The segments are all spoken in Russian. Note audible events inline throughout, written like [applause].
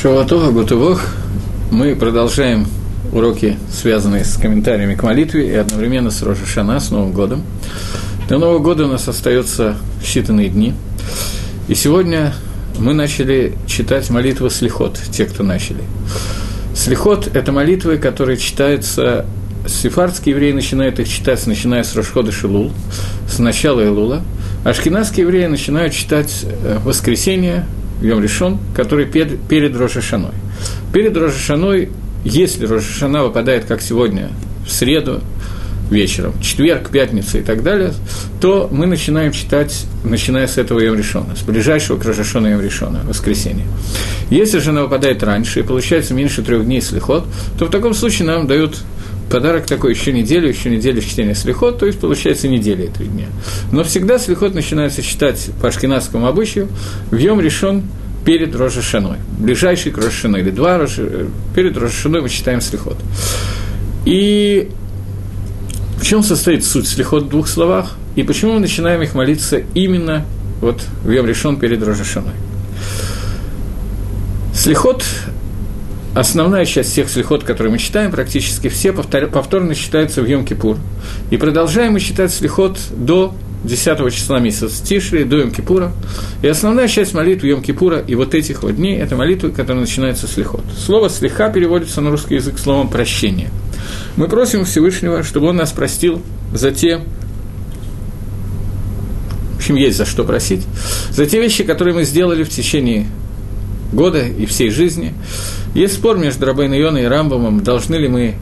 Шаватова Гутывох. Мы продолжаем уроки, связанные с комментариями к молитве и одновременно с Рожешана, с Новым годом. До Нового года у нас остается считанные дни. И сегодня мы начали читать молитву Слихот, те, кто начали. Слихот – это молитвы, которые читаются Сефардские евреи начинают их читать, начиная с Рошхода Шилул, с начала Илула. А шкинадские евреи начинают читать э, воскресенье, Йом Решон, который перед, перед Рошашаной. Перед Рошашаной, если Рошашана выпадает, как сегодня, в среду, вечером, четверг, пятница и так далее, то мы начинаем читать, начиная с этого Йом Решона, с ближайшего к Рожашона Йом Решона, воскресенье. Если же она выпадает раньше и получается меньше трех дней слихот, то в таком случае нам дают подарок такой еще неделю, еще неделю чтения слихот, то есть получается неделя и три дня. Но всегда слихот начинается читать по ашкенадскому обычаю, в Йом решен перед Рожешаной, ближайший к Рожешаной, или два Рожи, перед Рожешаной мы читаем слихот. И в чем состоит суть слихот в двух словах, и почему мы начинаем их молиться именно вот в Йом решен перед Рожешаной. Слихот основная часть всех слихот, которые мы читаем, практически все повтор, повторно считаются в Йом-Кипур. И продолжаем мы читать слихот до 10 числа месяца Тишри, до Йом-Кипура. И основная часть молитвы Йом-Кипура и вот этих вот дней – это молитвы, которые начинаются с. Слово «слиха» переводится на русский язык словом «прощение». Мы просим Всевышнего, чтобы Он нас простил за те в общем, есть за что просить, за те вещи, которые мы сделали в течение года и всей жизни. Есть спор между Рабейн Йоной и Рамбомом, должны ли мы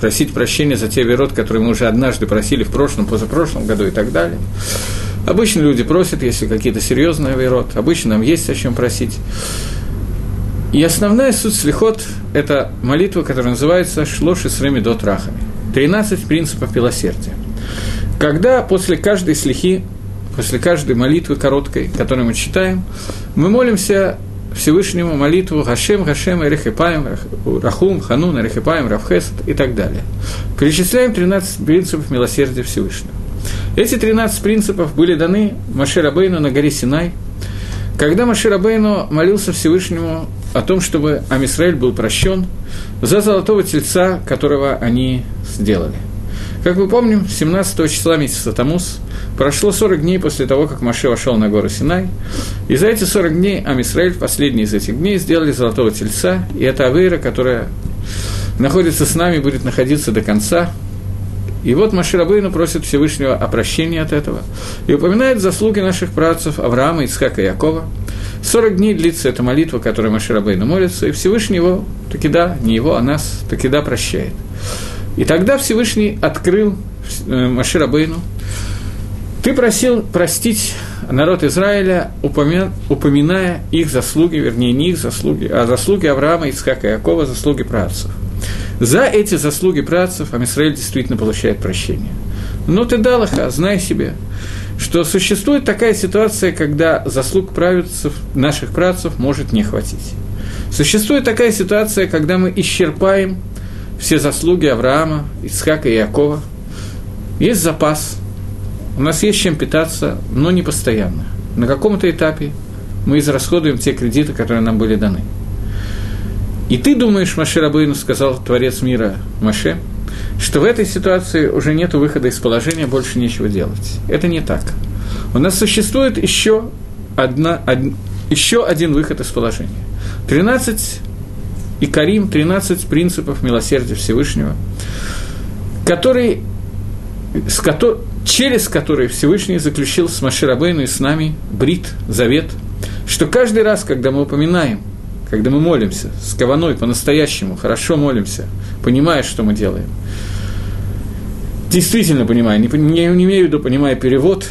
просить прощения за те верот, которые мы уже однажды просили в прошлом, позапрошлом году и так далее. Обычно люди просят, если какие-то серьезные верот, обычно нам есть о чем просить. И основная суть слихот – это молитва, которая называется «Шлоши с дот рахами» – 13 принципов милосердия. Когда после каждой слихи, после каждой молитвы короткой, которую мы читаем, мы молимся Всевышнему молитву Хашем, Хашем, Эрехипаем, Рахум, Ханун, Эрехипаем, Равхесет и так далее. Перечисляем 13 принципов милосердия Всевышнего. Эти 13 принципов были даны Маше Рабейну на горе Синай, когда Маше Рабейну молился Всевышнему о том, чтобы Амисраэль был прощен за золотого тельца, которого они сделали. Как мы помним, 17 числа месяца Тамус – Прошло 40 дней после того, как Маше вошел на гору Синай, и за эти 40 дней Амисраэль, последний из этих дней, сделали золотого тельца, и это Авейра, которая находится с нами, будет находиться до конца. И вот Маширабейну просит Всевышнего о прощении от этого и упоминает заслуги наших працев Авраама, Ицхака и Якова. 40 дней длится эта молитва, которой Маширабейну молится, и Всевышний его, таки да, не его, а нас, таки да, прощает. И тогда Всевышний открыл э, Маширабейну, ты просил простить народ Израиля, упоминая их заслуги, вернее, не их заслуги, а заслуги Авраама, Ицхака и Якова, заслуги працев. За эти заслуги працев Амисраиль действительно получает прощение. Но ты, Далаха, знай себе, что существует такая ситуация, когда заслуг правицев, наших працев может не хватить. Существует такая ситуация, когда мы исчерпаем все заслуги Авраама, Ицхака и Якова. Есть запас – у нас есть чем питаться, но не постоянно. На каком-то этапе мы израсходуем те кредиты, которые нам были даны. И ты думаешь, Маше Рабыну, сказал Творец мира Маше, что в этой ситуации уже нет выхода из положения, больше нечего делать. Это не так. У нас существует еще, одна, од, еще один выход из положения. 13 и Карим, 13 принципов милосердия Всевышнего, который, с, ко, через который Всевышний заключил с Маширабейну и с нами брит, завет, что каждый раз, когда мы упоминаем, когда мы молимся с каваной по-настоящему, хорошо молимся, понимая, что мы делаем, действительно понимая, не, не, не имею в виду, понимая перевод,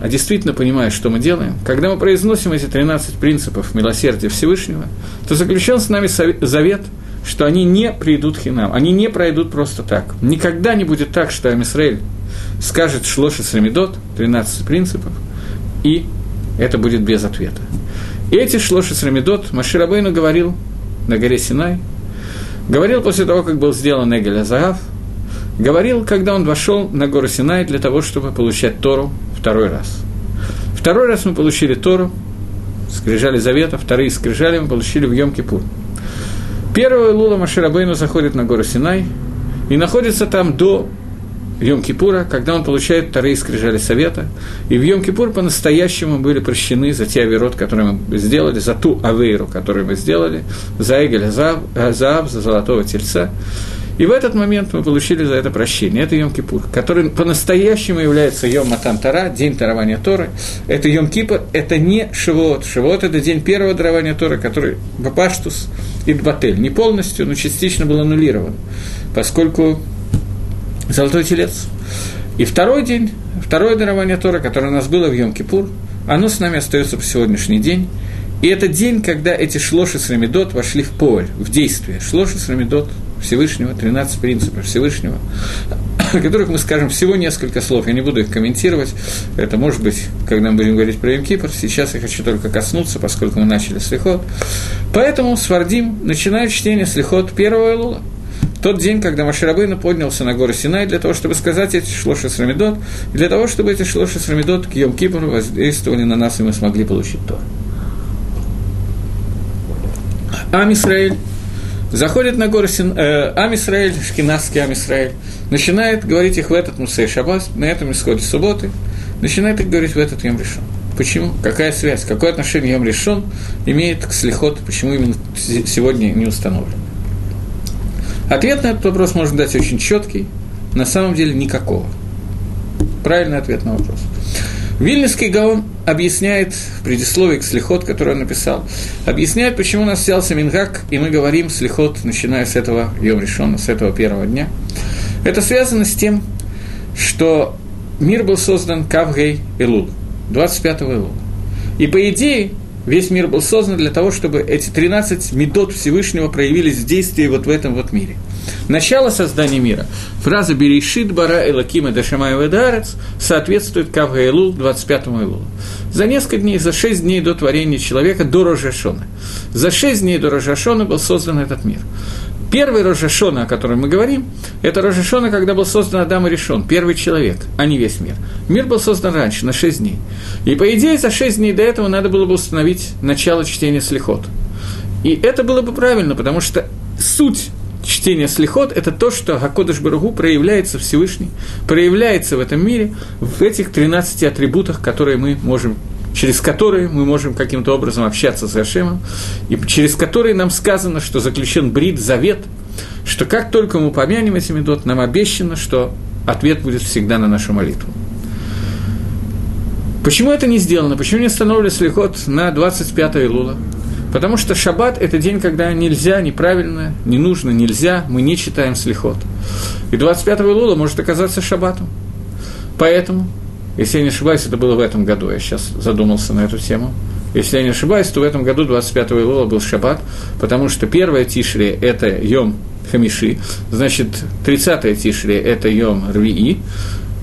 а действительно понимая, что мы делаем, когда мы произносим эти 13 принципов милосердия Всевышнего, то заключен с нами завет, что они не придут хинам, они не пройдут просто так. Никогда не будет так, что Амисраэль скажет Шлоши Срамидот, 13 принципов, и это будет без ответа. Эти Шлоши Срамидот Маширабейну говорил на горе Синай, говорил после того, как был сделан Эгель Азаав, говорил, когда он вошел на гору Синай для того, чтобы получать Тору второй раз. Второй раз мы получили Тору, скрижали завета, вторые скрижали мы получили в Йом-Кипур. Первого Лула Маширабейну заходит на гору Синай и находится там до Йом-Кипура, когда он получает вторые скрижали совета. И в Йом-Кипур по-настоящему были прощены за те авирот, которые мы сделали, за ту авейру, которую мы сделали, за Эгеля Заав, за Золотого Тельца. И в этот момент мы получили за это прощение. Это Йом-Кипур, который по-настоящему является Йом Матан Тара, день дарования Торы. Это Йом-Кипур, это не Шивот. Шивот – это день первого дарования Торы, который Бапаштус и Батель. Не полностью, но частично был аннулирован, поскольку Золотой Телец. И второй день, второе дарование Тора, которое у нас было в Йом-Кипур, оно с нами остается по сегодняшний день. И это день, когда эти шлоши с Рамидот вошли в поле, в действие. Шлоши с Рамидот Всевышнего, 13 принципов Всевышнего, [coughs] о которых мы скажем всего несколько слов, я не буду их комментировать, это может быть, когда мы будем говорить про Йом-Кипр, сейчас я хочу только коснуться, поскольку мы начали слихот. Поэтому Свардим начинает чтение слихот первого Элула, тот день, когда Маширабейна поднялся на гору Синай для того, чтобы сказать эти шлоши с Рамидот, и для того, чтобы эти шлоши с Рамидот к Йом Кипру воздействовали на нас, и мы смогли получить то. Ам Исраэль заходит на гору Син... Э, Ам Исраэль, шкинавский Ам Исраэль, начинает говорить их в этот Мусей Шаббас, на этом исходе субботы, начинает их говорить в этот Йом Решон. Почему? Какая связь? Какое отношение Йом Решон имеет к Слихот? Почему именно сегодня не установлен? Ответ на этот вопрос можно дать очень четкий, на самом деле никакого. Правильный ответ на вопрос. Вильнюсский Гаон объясняет в предисловии к слихот, который он написал, объясняет, почему у нас взялся Мингак, и мы говорим слихот, начиная с этого Йом Решона, с этого первого дня. Это связано с тем, что мир был создан Кавгей Элул, 25-го Элула. И по идее, весь мир был создан для того, чтобы эти 13 медот Всевышнего проявились в действии вот в этом вот мире – Начало создания мира. Фраза «Берешит бара элакима дашамаева дарец» соответствует Кавга Элул, 25-му Элулу. За несколько дней, за шесть дней до творения человека, до Рожашона. За шесть дней до Рожашона был создан этот мир. Первый Рожашона, о котором мы говорим, это Рожашона, когда был создан Адам и Решон, первый человек, а не весь мир. Мир был создан раньше, на шесть дней. И, по идее, за шесть дней до этого надо было бы установить начало чтения слихот. И это было бы правильно, потому что суть чтение слихот – это то, что Гакодыш Баругу проявляется Всевышний, проявляется в этом мире, в этих 13 атрибутах, которые мы можем через которые мы можем каким-то образом общаться с Ашемом, и через которые нам сказано, что заключен брит, завет, что как только мы помянем эти медот, нам обещано, что ответ будет всегда на нашу молитву. Почему это не сделано? Почему не установили слихот на 25 Илула? Потому что шаббат – это день, когда нельзя, неправильно, не нужно, нельзя, мы не читаем слихот. И 25 Лула может оказаться шаббатом. Поэтому, если я не ошибаюсь, это было в этом году, я сейчас задумался на эту тему. Если я не ошибаюсь, то в этом году 25 Лула был шаббат, потому что первое Тишри – это Йом Хамиши, значит, 30 Тишри – это Йом Рвии,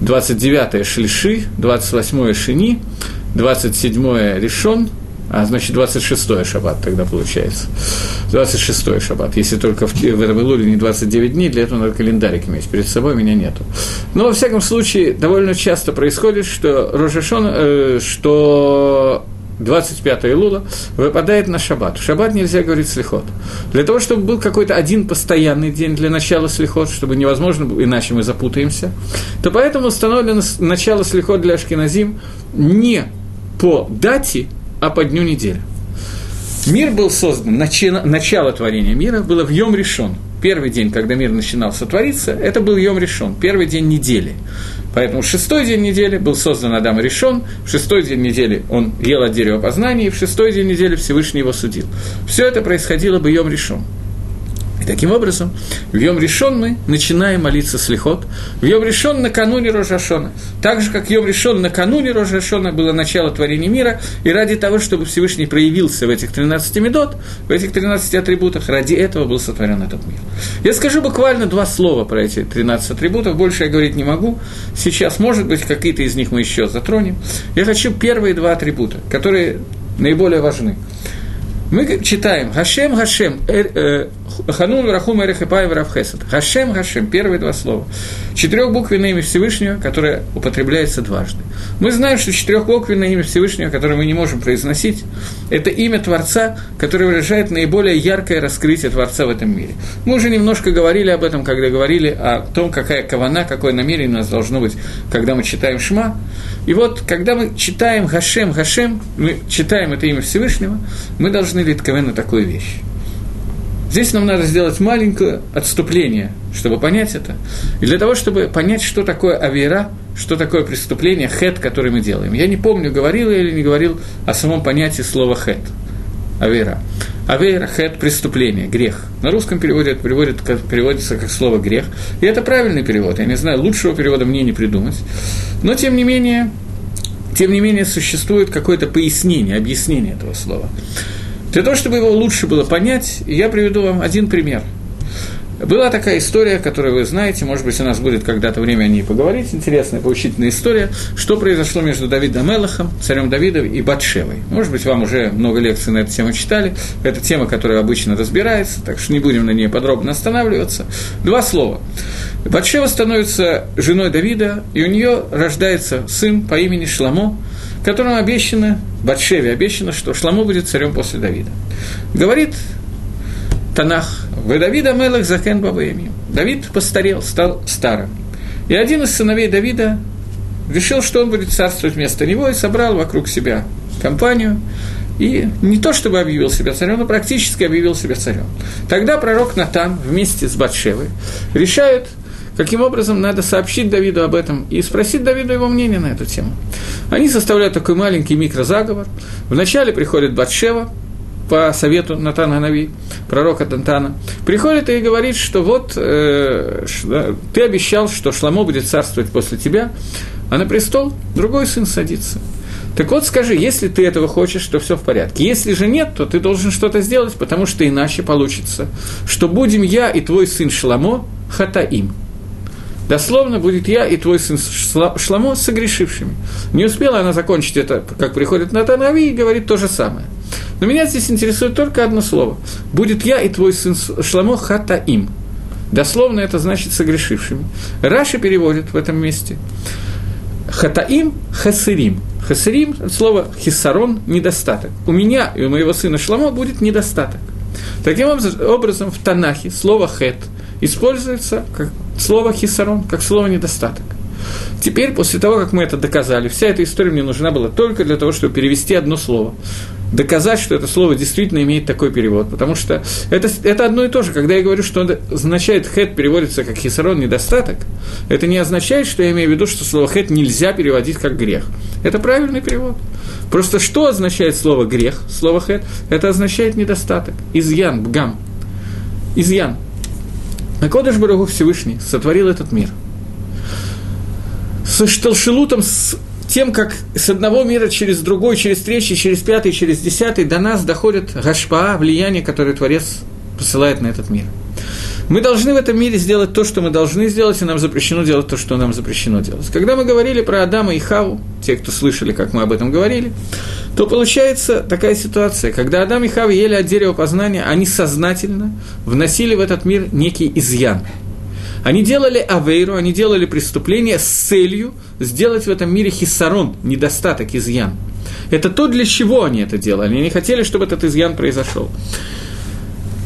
29-е Шлиши, 28-е Шини, 27-е Решон – а значит, 26-й шаббат тогда получается. 26-й шаббат. Если только в, в этом Илуле не 29 дней, для этого надо календарик иметь. Перед собой меня нету. Но, во всяком случае, довольно часто происходит, что Рожешон, э, что 25 Илула выпадает на шаббат. В шаббат нельзя говорить слихот. Для того, чтобы был какой-то один постоянный день для начала слихот, чтобы невозможно, иначе мы запутаемся, то поэтому установлено начало слихот для Ашкиназим не по дате, а по дню недели. Мир был создан, начало, творения мира было в Йом решен. Первый день, когда мир начинал сотвориться, это был Йом решен, первый день недели. Поэтому шестой день недели был создан Адам решен, в шестой день недели он ел от дерева познания, и в шестой день недели Всевышний его судил. Все это происходило бы Йом решен. И таким образом, в Йом Решон мы начинаем молиться слихот. В Йом Решон накануне Рожашона. Так же, как Йом Решон накануне Рожашона было начало творения мира, и ради того, чтобы Всевышний проявился в этих 13 медот, в этих 13 атрибутах, ради этого был сотворен этот мир. Я скажу буквально два слова про эти 13 атрибутов, больше я говорить не могу. Сейчас, может быть, какие-то из них мы еще затронем. Я хочу первые два атрибута, которые наиболее важны. Мы читаем Гашем, Гашем, э, Ханун, Рахум, Эрехепай, Равхесад. Гашем, Гашем, первые два слова. Четырехбуквенное имя Всевышнего, которое употребляется дважды. Мы знаем, что четырехбуквенное имя Всевышнего, которое мы не можем произносить, это имя Творца, которое выражает наиболее яркое раскрытие Творца в этом мире. Мы уже немножко говорили об этом, когда говорили о том, какая кавана, какое намерение у нас должно быть, когда мы читаем Шма. И вот, когда мы читаем Гашем, Гашем, мы читаем это имя Всевышнего, мы должны литковен на такую вещь. Здесь нам надо сделать маленькое отступление, чтобы понять это. И для того, чтобы понять, что такое авера, что такое преступление, хет, который мы делаем. Я не помню, говорил я или не говорил о самом понятии слова хет. Авера. Авера, хет, преступление, грех. На русском переводе это переводит, как, переводится как слово грех. И это правильный перевод. Я не знаю, лучшего перевода мне не придумать. Но, тем не менее, тем не менее, существует какое-то пояснение, объяснение этого слова. Для того, чтобы его лучше было понять, я приведу вам один пример. Была такая история, которую вы знаете, может быть, у нас будет когда-то время о ней поговорить, интересная, поучительная история, что произошло между Давидом Мелахом, царем Давидом и Батшевой. Может быть, вам уже много лекций на эту тему читали, это тема, которая обычно разбирается, так что не будем на ней подробно останавливаться. Два слова. Батшева становится женой Давида, и у нее рождается сын по имени Шламо, которому обещано, Батшеве обещано, что Шламо будет царем после Давида. Говорит Танах, «Вы Давида Мелах Закен Бабаемим». Давид постарел, стал старым. И один из сыновей Давида решил, что он будет царствовать вместо него, и собрал вокруг себя компанию, и не то чтобы объявил себя царем, но практически объявил себя царем. Тогда пророк Натан вместе с Батшевой решают – каким образом надо сообщить Давиду об этом и спросить Давиду его мнение на эту тему. Они составляют такой маленький микрозаговор. Вначале приходит Батшева, по совету Натана Нави, пророка Тантана, приходит и говорит, что вот э, ты обещал, что Шламо будет царствовать после тебя, а на престол другой сын садится. Так вот скажи, если ты этого хочешь, то все в порядке. Если же нет, то ты должен что-то сделать, потому что иначе получится, что будем я и твой сын Шламо хатаим – Дословно будет я и твой сын Шламо согрешившими. Не успела она закончить это, как приходит Натанави и говорит то же самое. Но меня здесь интересует только одно слово. Будет я и твой сын Шламо хатаим. Дословно это значит согрешившими. Раши переводит в этом месте. Хатаим – хасырим. Хасырим – слово хисарон – недостаток. У меня и у моего сына Шламо будет недостаток. Таким образом, в Танахе слово хет используется как слово хисарон, как слово недостаток. Теперь, после того, как мы это доказали, вся эта история мне нужна была только для того, чтобы перевести одно слово. Доказать, что это слово действительно имеет такой перевод. Потому что это, это одно и то же. Когда я говорю, что это означает хет переводится как хисарон недостаток, это не означает, что я имею в виду, что слово хет нельзя переводить как грех. Это правильный перевод. Просто что означает слово грех, слово хет? Это означает недостаток. Изъян, бгам. Изъян. А Кодыш Барагу Всевышний сотворил этот мир. С Шталшилутом, с тем, как с одного мира через другой, через третий, через пятый, через десятый до нас доходит гашпа, влияние, которое Творец посылает на этот мир – мы должны в этом мире сделать то, что мы должны сделать, и нам запрещено делать то, что нам запрещено делать. Когда мы говорили про Адама и Хаву, те, кто слышали, как мы об этом говорили, то получается такая ситуация, когда Адам и Хава ели от дерева познания, они сознательно вносили в этот мир некий изъян. Они делали авейру, они делали преступление с целью сделать в этом мире хиссарон, недостаток, изъян. Это то, для чего они это делали. Они не хотели, чтобы этот изъян произошел.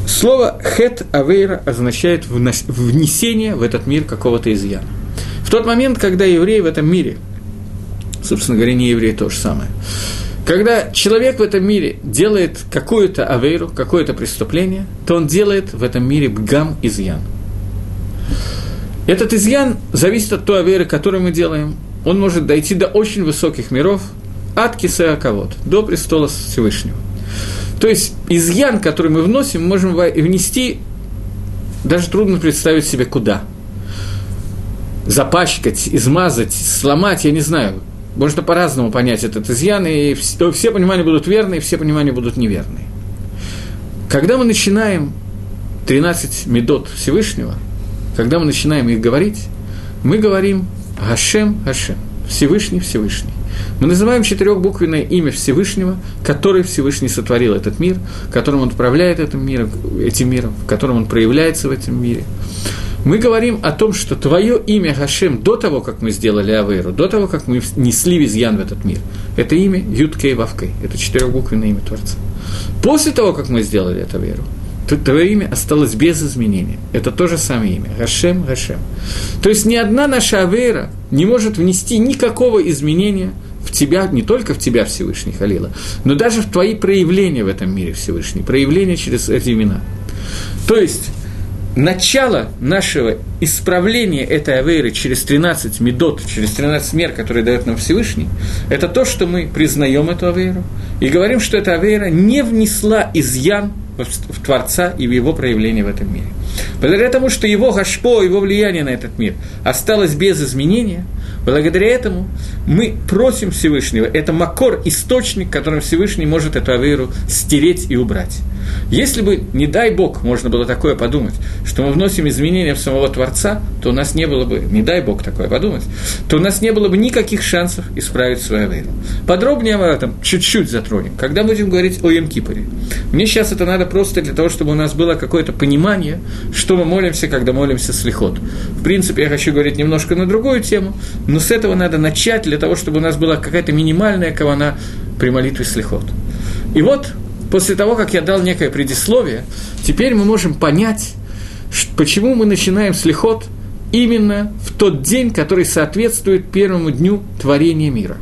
Слово «хет авейра» означает внесение в этот мир какого-то изъяна. В тот момент, когда евреи в этом мире, собственно говоря, не евреи то же самое, когда человек в этом мире делает какую-то авейру, какое-то преступление, то он делает в этом мире бгам изъян. Этот изъян зависит от той аверы, которую мы делаем. Он может дойти до очень высоких миров, от кисеаковод, до престола Всевышнего. То есть изъян, который мы вносим, можем внести, даже трудно представить себе куда. Запачкать, измазать, сломать, я не знаю. Можно по-разному понять этот изъян, и все, все понимания будут верные, все понимания будут неверные. Когда мы начинаем 13 медот Всевышнего, когда мы начинаем их говорить, мы говорим Гашем, Гашем, Всевышний, Всевышний. Мы называем четырехбуквенное имя Всевышнего, который Всевышний сотворил этот мир, которым он управляет этим миром, этим миром, в котором он проявляется в этом мире. Мы говорим о том, что твое имя Гашем до того, как мы сделали Авейру, до того, как мы несли визьян в этот мир, это имя Юткей Вавкей, это четырехбуквенное имя Творца. После того, как мы сделали это Авейру, твое имя осталось без изменения. Это то же самое имя. Гашем, Гашем. То есть ни одна наша Авейра не может внести никакого изменения – в тебя, не только в тебя Всевышний Халила, но даже в твои проявления в этом мире Всевышний, проявления через эти имена. То есть, начало нашего исправления этой авейры через 13 медот, через 13 мер, которые дает нам Всевышний, это то, что мы признаем эту авейру и говорим, что эта авейра не внесла изъян в Творца и в его проявление в этом мире. Благодаря тому, что его гашпо, его влияние на этот мир осталось без изменения, благодаря этому мы просим Всевышнего, это макор, источник, которым Всевышний может эту авейру стереть и убрать. Если бы, не дай Бог, можно было такое подумать, что мы вносим изменения в самого Творца, то у нас не было бы, не дай Бог такое подумать, то у нас не было бы никаких шансов исправить свою веру. Подробнее об этом чуть-чуть затронем, когда будем говорить о Емкипоре. Мне сейчас это надо просто для того, чтобы у нас было какое-то понимание, что мы молимся, когда молимся слихот. В принципе, я хочу говорить немножко на другую тему, но с этого надо начать для того, чтобы у нас была какая-то минимальная кавана при молитве слихот. И вот после того, как я дал некое предисловие, теперь мы можем понять, почему мы начинаем с лихот именно в тот день, который соответствует первому дню творения мира.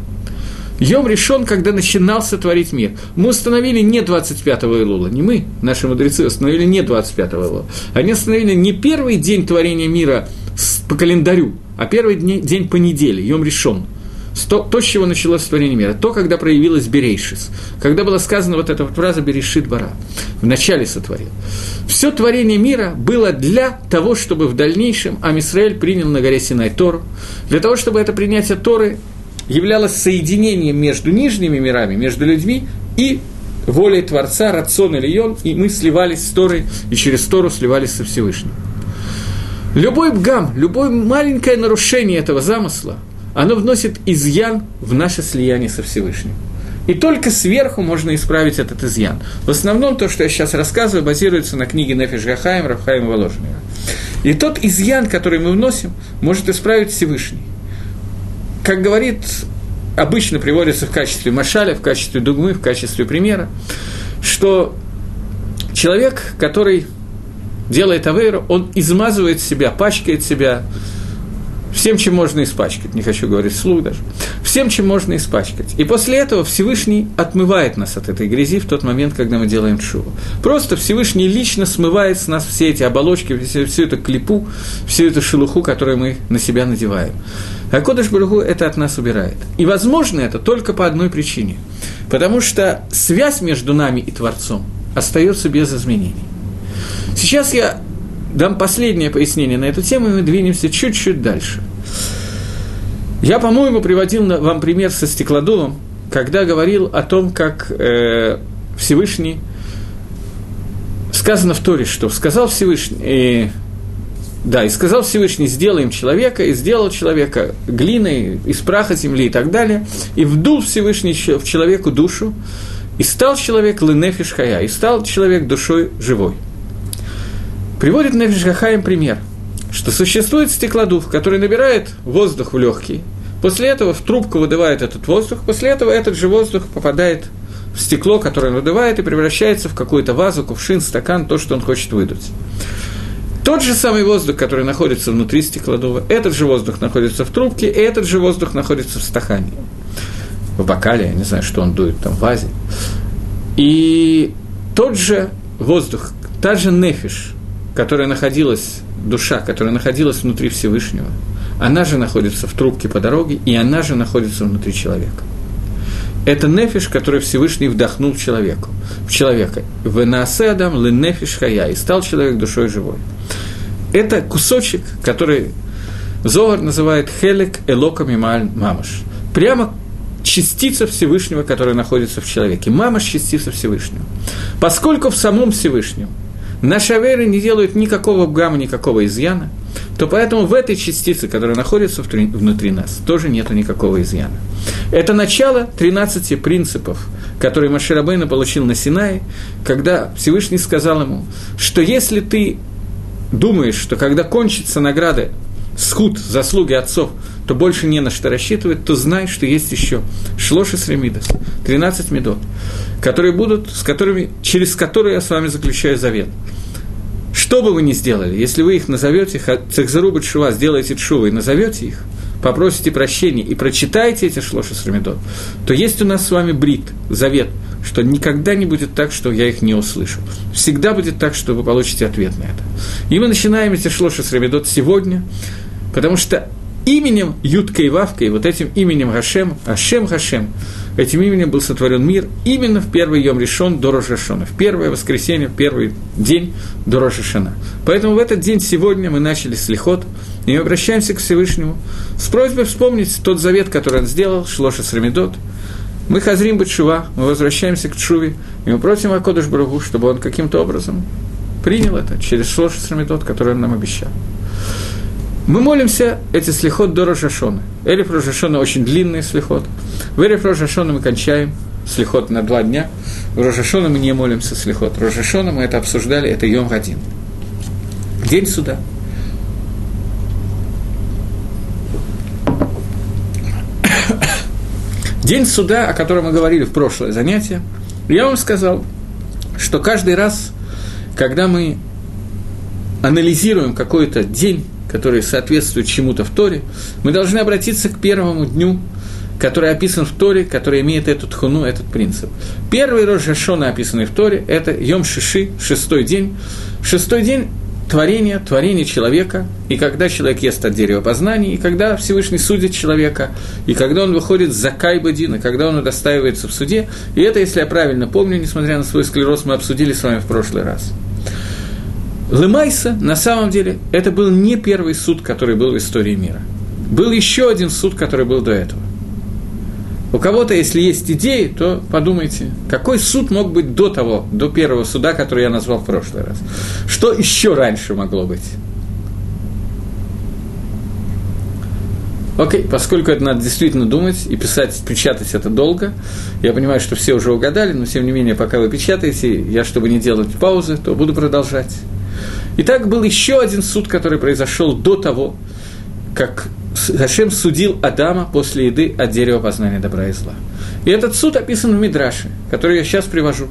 Йом решен, когда начинался творить мир. Мы установили не 25-го Илула, не мы, наши мудрецы, установили не 25-го Илула. Они установили не первый день творения мира по календарю, а первый день, день по неделе, Йом решен – то, то, с чего началось творение мира, то, когда проявилась Берейшис, когда была сказана вот эта вот фраза «Берешит бара», в начале сотворил. Все творение мира было для того, чтобы в дальнейшем Амисраэль принял на горе Синай Тору, для того, чтобы это принятие Торы являлось соединением между нижними мирами, между людьми и волей Творца, Рацион или Йон, и мы сливались с Торой, и через Тору сливались со Всевышним. Любой бгам, любое маленькое нарушение этого замысла – оно вносит изъян в наше слияние со Всевышним. И только сверху можно исправить этот изъян. В основном то, что я сейчас рассказываю, базируется на книге Нефиш Гахаем, Рафхаем Воложнера. И тот изъян, который мы вносим, может исправить Всевышний. Как говорит, обычно приводится в качестве машаля, в качестве дугмы, в качестве примера, что человек, который делает авейру, он измазывает себя, пачкает себя, всем, чем можно испачкать, не хочу говорить вслух даже, всем, чем можно испачкать. И после этого Всевышний отмывает нас от этой грязи в тот момент, когда мы делаем шуву. Просто Всевышний лично смывает с нас все эти оболочки, всю, всю эту клипу, всю эту шелуху, которую мы на себя надеваем. А Кодыш Баруху это от нас убирает. И возможно это только по одной причине. Потому что связь между нами и Творцом остается без изменений. Сейчас я дам последнее пояснение на эту тему, и мы двинемся чуть-чуть дальше. Я, по-моему, приводил вам пример со стеклодувом, когда говорил о том, как э, Всевышний, сказано в Торе, что сказал Всевышний, э, да, и сказал Всевышний, сделаем человека, и сделал человека глиной, из праха земли и так далее, и вдул Всевышний в человеку душу, и стал человек ленефиш хая, и стал человек душой живой. Приводит Нефиш Гахаим пример, что существует стеклодув, который набирает воздух в легкий, после этого в трубку выдувает этот воздух, после этого этот же воздух попадает в стекло, которое он выдувает, и превращается в какую-то вазу, кувшин, стакан, то, что он хочет выдуть. Тот же самый воздух, который находится внутри стеклодува, этот же воздух находится в трубке, и этот же воздух находится в стакане, в бокале, я не знаю, что он дует там в вазе. И тот же воздух, та же нефиш, которая находилась, душа, которая находилась внутри Всевышнего, она же находится в трубке по дороге, и она же находится внутри человека. Это нефиш, который Всевышний вдохнул человеку, в человека. В Нааседам ле нефиш хая, и стал человек душой живой. Это кусочек, который Зогар называет хелек элоками мамаш. Прямо частица Всевышнего, которая находится в человеке. Мамаш – частица Всевышнего. Поскольку в самом Всевышнем – наши аверы не делают никакого гамма, никакого изъяна, то поэтому в этой частице, которая находится внутри нас, тоже нет никакого изъяна. Это начало 13 принципов, которые Маширабейна получил на Синае, когда Всевышний сказал ему, что если ты думаешь, что когда кончится награда схуд, заслуги отцов, то больше не на что рассчитывать, то знай, что есть еще шлоши с ремидос, 13 медот, которые будут, с которыми, через которые я с вами заключаю завет. Что бы вы ни сделали, если вы их назовете, Цехзару Шува, сделаете Тшува и назовете их, попросите прощения и прочитаете эти шлоши с ремедот, то есть у нас с вами брит, завет, что никогда не будет так, что я их не услышу. Всегда будет так, что вы получите ответ на это. И мы начинаем эти шлоши с ремедот сегодня, потому что именем Юткой и Вавкой, вот этим именем Гашем, Ашем Гашем, этим именем был сотворен мир именно в первый Йом решен до Рожашона, в первое воскресенье, в первый день до Рожашона. Поэтому в этот день сегодня мы начали слихот, и мы обращаемся к Всевышнему с просьбой вспомнить тот завет, который он сделал, Шлоша Срамидот. Мы хазрим Батшува, мы возвращаемся к Чуве, и мы просим Акодыш Брагу, чтобы он каким-то образом принял это через Шлоша Срамидот, который он нам обещал. Мы молимся эти слихот до Рожашона. Эриф Рожашона очень длинный слихот. В Эриф Рожашона мы кончаем слихот на два дня. В Рожашона мы не молимся слихот. Рожашона мы это обсуждали, это Йом один. День суда. День суда, о котором мы говорили в прошлое занятие, я вам сказал, что каждый раз, когда мы анализируем какой-то день, который соответствует чему-то в Торе, мы должны обратиться к первому дню, который описан в Торе, который имеет эту тхуну, этот принцип. Первый Рожашона, описанный в Торе, это Йом Шиши, шестой день. Шестой день творение, творение человека, и когда человек ест от дерева познания, и когда Всевышний судит человека, и когда он выходит за Кайбадин, и когда он удостаивается в суде, и это, если я правильно помню, несмотря на свой склероз, мы обсудили с вами в прошлый раз – Лемайса, на самом деле, это был не первый суд, который был в истории мира. Был еще один суд, который был до этого. У кого-то, если есть идеи, то подумайте, какой суд мог быть до того, до первого суда, который я назвал в прошлый раз? Что еще раньше могло быть? Окей, поскольку это надо действительно думать и писать, печатать это долго, я понимаю, что все уже угадали, но тем не менее, пока вы печатаете, я, чтобы не делать паузы, то буду продолжать. Итак, был еще один суд, который произошел до того, как Хашем судил Адама после еды от дерева познания добра и зла. И этот суд описан в Мидраше, который я сейчас привожу.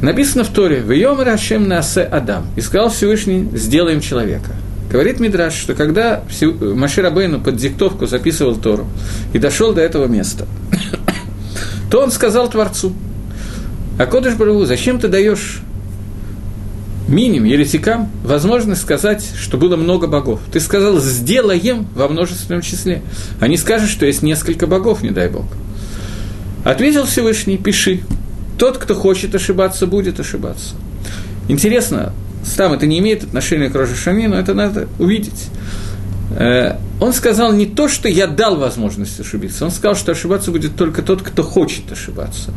Написано в Торе «Вьем Рашем Насе Адам» и сказал Всевышний «Сделаем человека». Говорит Мидраш, что когда Машир Абейну под диктовку записывал Тору и дошел до этого места, [coughs] то он сказал Творцу, «А Кодыш Барагу, зачем ты даешь миним, еретикам, возможность сказать, что было много богов. Ты сказал «сделаем» во множественном числе, а не скажешь, что есть несколько богов, не дай бог. Ответил Всевышний, пиши. Тот, кто хочет ошибаться, будет ошибаться. Интересно, там это не имеет отношения к Рожешане, но это надо увидеть. Э, он сказал не то, что я дал возможность ошибиться, он сказал, что ошибаться будет только тот, кто хочет ошибаться.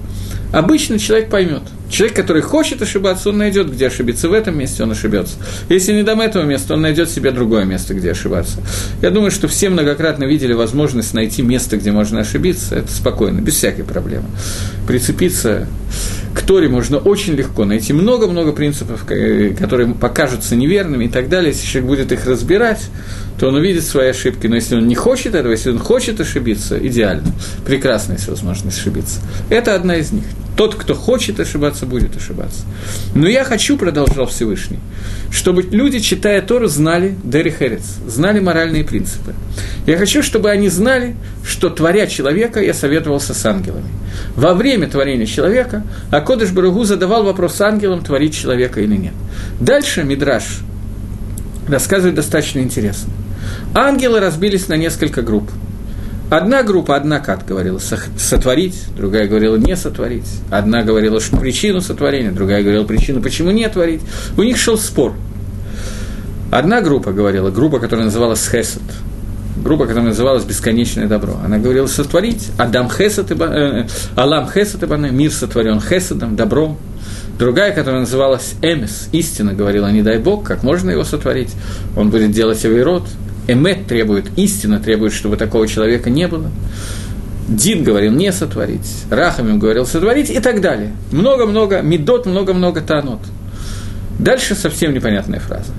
Обычно человек поймет. Человек, который хочет ошибаться, он найдет, где ошибиться. В этом месте он ошибется. Если не дам этого места, он найдет себе другое место, где ошибаться. Я думаю, что все многократно видели возможность найти место, где можно ошибиться. Это спокойно, без всякой проблемы. Прицепиться к Торе можно очень легко найти много-много принципов, которые покажутся неверными и так далее. Если человек будет их разбирать, то он увидит свои ошибки. Но если он не хочет этого, если он хочет ошибиться, идеально. Прекрасная есть возможность ошибиться. Это одна из них. Тот, кто хочет ошибаться, будет ошибаться. Но я хочу, продолжал Всевышний, чтобы люди, читая Тору, знали Дери Херец, знали моральные принципы. Я хочу, чтобы они знали, что, творя человека, я советовался с ангелами. Во время творения человека Акодыш Баругу задавал вопрос ангелам, творить человека или нет. Дальше Мидраш рассказывает достаточно интересно. Ангелы разбились на несколько групп – Одна группа, одна кат говорила сотворить, другая говорила не сотворить. Одна говорила что причину сотворения, другая говорила причину, почему не творить. У них шел спор. Одна группа говорила, группа, которая называлась Хесед, группа, которая называлась «Бесконечное добро». Она говорила сотворить, Адам Хесед, и, э, Алам Хесед, и мир сотворен Хеседом, добром. Другая, которая называлась Эмис, истина, говорила, не дай Бог, как можно его сотворить, он будет делать авейрот, Эмет требует, истина требует, чтобы такого человека не было. Дин говорил не сотворить, Рахамим говорил сотворить и так далее. Много-много, медот, много-много танот. Дальше совсем непонятная фраза.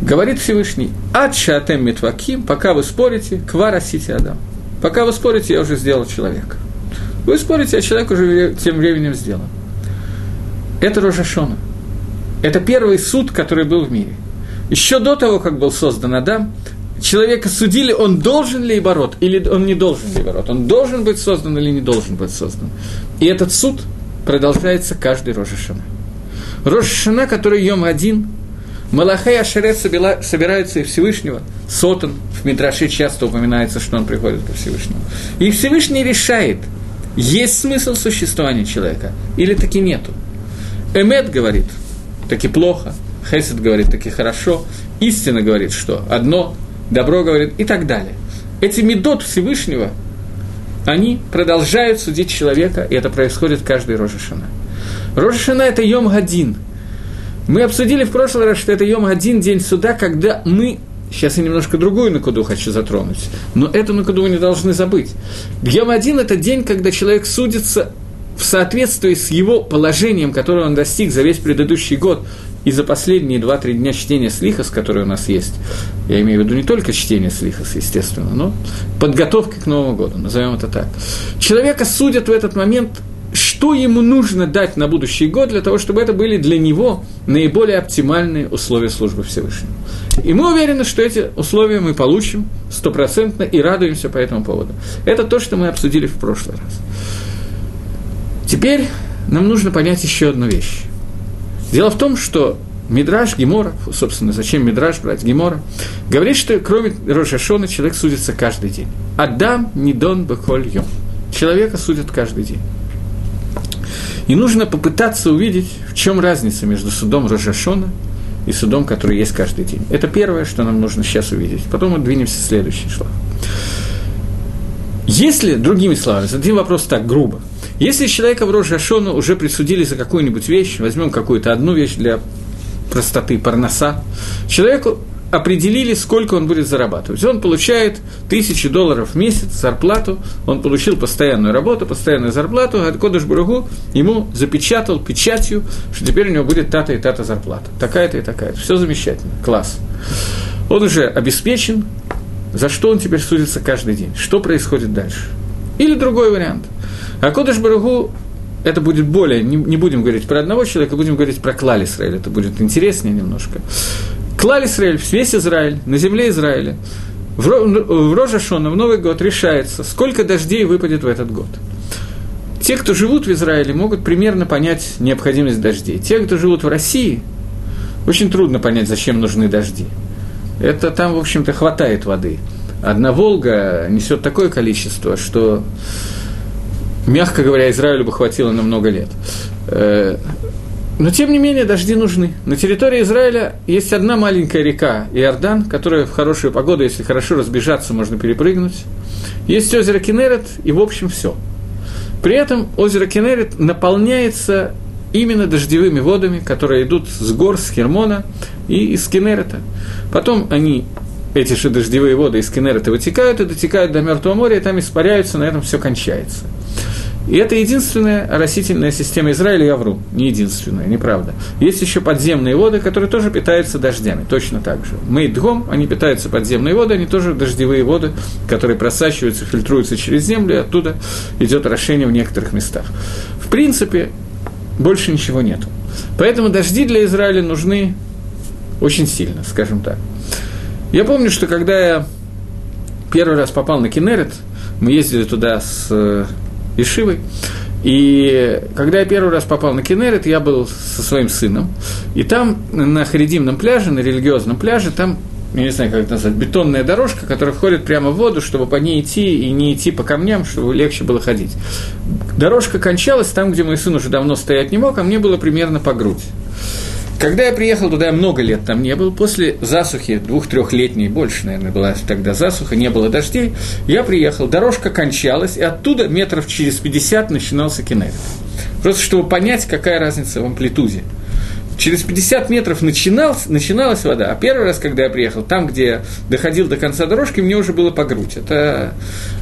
Говорит Всевышний, «Ад шатем митваким, пока вы спорите, квара сити адам». Пока вы спорите, я уже сделал человека. Вы спорите, а человек уже тем временем сделан. Это Рожашона. Это первый суд, который был в мире. Еще до того, как был создан Адам, человека судили, он должен ли оборот, или он не должен ли оборот, он должен быть создан или не должен быть создан. И этот суд продолжается каждый Рожашана. Рожашана, который Йом один, Малахай Ашерет собираются и Всевышнего, Сотан, в Мидраше часто упоминается, что он приходит ко Всевышнему. И Всевышний решает, есть смысл существования человека или таки нету. Эмет говорит, таки плохо, Хесед говорит, таки хорошо, истина говорит, что одно, добро говорит и так далее. Эти медот Всевышнего, они продолжают судить человека, и это происходит каждый Рожешана. Рожешана – это Йом Гадин. Мы обсудили в прошлый раз, что это Йом Гадин, день суда, когда мы Сейчас я немножко другую накуду хочу затронуть. Но эту накуду вы не должны забыть. Йом один – это день, когда человек судится в соответствии с его положением, которое он достиг за весь предыдущий год и за последние 2-3 дня чтения слихас, которые у нас есть. Я имею в виду не только чтение слихас, естественно, но подготовка к Новому году, назовем это так. Человека судят в этот момент что ему нужно дать на будущий год для того, чтобы это были для него наиболее оптимальные условия службы Всевышнему. И мы уверены, что эти условия мы получим стопроцентно и радуемся по этому поводу. Это то, что мы обсудили в прошлый раз. Теперь нам нужно понять еще одну вещь. Дело в том, что Мидраж Гемора, собственно, зачем Мидраж брать Гемора, говорит, что кроме Рошашона человек судится каждый день. Адам не дон бехоль йом. Человека судят каждый день. И нужно попытаться увидеть, в чем разница между судом Рожашона и судом, который есть каждый день. Это первое, что нам нужно сейчас увидеть. Потом мы двинемся в следующий шлаг. Если, другими словами, зададим вопрос так грубо, если человека в Рожашона уже присудили за какую-нибудь вещь, возьмем какую-то одну вещь для простоты, парноса, человеку определили, сколько он будет зарабатывать. Он получает тысячи долларов в месяц зарплату, он получил постоянную работу, постоянную зарплату, а Кодыш Бургу ему запечатал печатью, что теперь у него будет тата и тата зарплата. Такая-то и такая-то. Все замечательно, класс. Он уже обеспечен, за что он теперь судится каждый день, что происходит дальше. Или другой вариант. А Кодыш Барагу это будет более, не, не будем говорить про одного человека, будем говорить про клаль Израиль, это будет интереснее немножко. Клаль Израиль, весь Израиль, на земле Израиля, в, в Рожашона, в Новый год решается, сколько дождей выпадет в этот год. Те, кто живут в Израиле, могут примерно понять необходимость дождей. Те, кто живут в России, очень трудно понять, зачем нужны дожди. Это там, в общем-то, хватает воды. Одна Волга несет такое количество, что, мягко говоря, Израилю бы хватило на много лет. Э, но, тем не менее, дожди нужны. На территории Израиля есть одна маленькая река, Иордан, которая в хорошую погоду, если хорошо разбежаться, можно перепрыгнуть. Есть озеро Кенерет, и, в общем, все. При этом озеро Кенерет наполняется именно дождевыми водами, которые идут с гор, с Хермона и из Кенерета. Потом они, эти же дождевые воды из Кенерета вытекают и дотекают до Мертвого моря, и там испаряются, на этом все кончается. И это единственная растительная система Израиля, я вру, не единственная, неправда. Есть еще подземные воды, которые тоже питаются дождями, точно так же. Мейдгом, они питаются подземные воды, они тоже дождевые воды, которые просачиваются, фильтруются через землю, и оттуда идет орошение в некоторых местах. В принципе, больше ничего нету. Поэтому дожди для Израиля нужны очень сильно, скажем так. Я помню, что когда я первый раз попал на Кенерет, мы ездили туда с Ишивой. И когда я первый раз попал на Кенерет, я был со своим сыном. И там, на Харидимном пляже, на религиозном пляже, там я не знаю, как это назвать, бетонная дорожка, которая входит прямо в воду, чтобы по ней идти и не идти по камням, чтобы легче было ходить. Дорожка кончалась там, где мой сын уже давно стоять не мог, а мне было примерно по грудь. Когда я приехал туда, я много лет там не был, после засухи, двух-трехлетней, больше, наверное, была тогда засуха, не было дождей, я приехал, дорожка кончалась, и оттуда метров через 50 начинался Кенерит. Просто чтобы понять, какая разница в амплитуде. через 50 метров начинал, начиналась вода, а первый раз, когда я приехал, там, где я доходил до конца дорожки, мне уже было по грудь. Это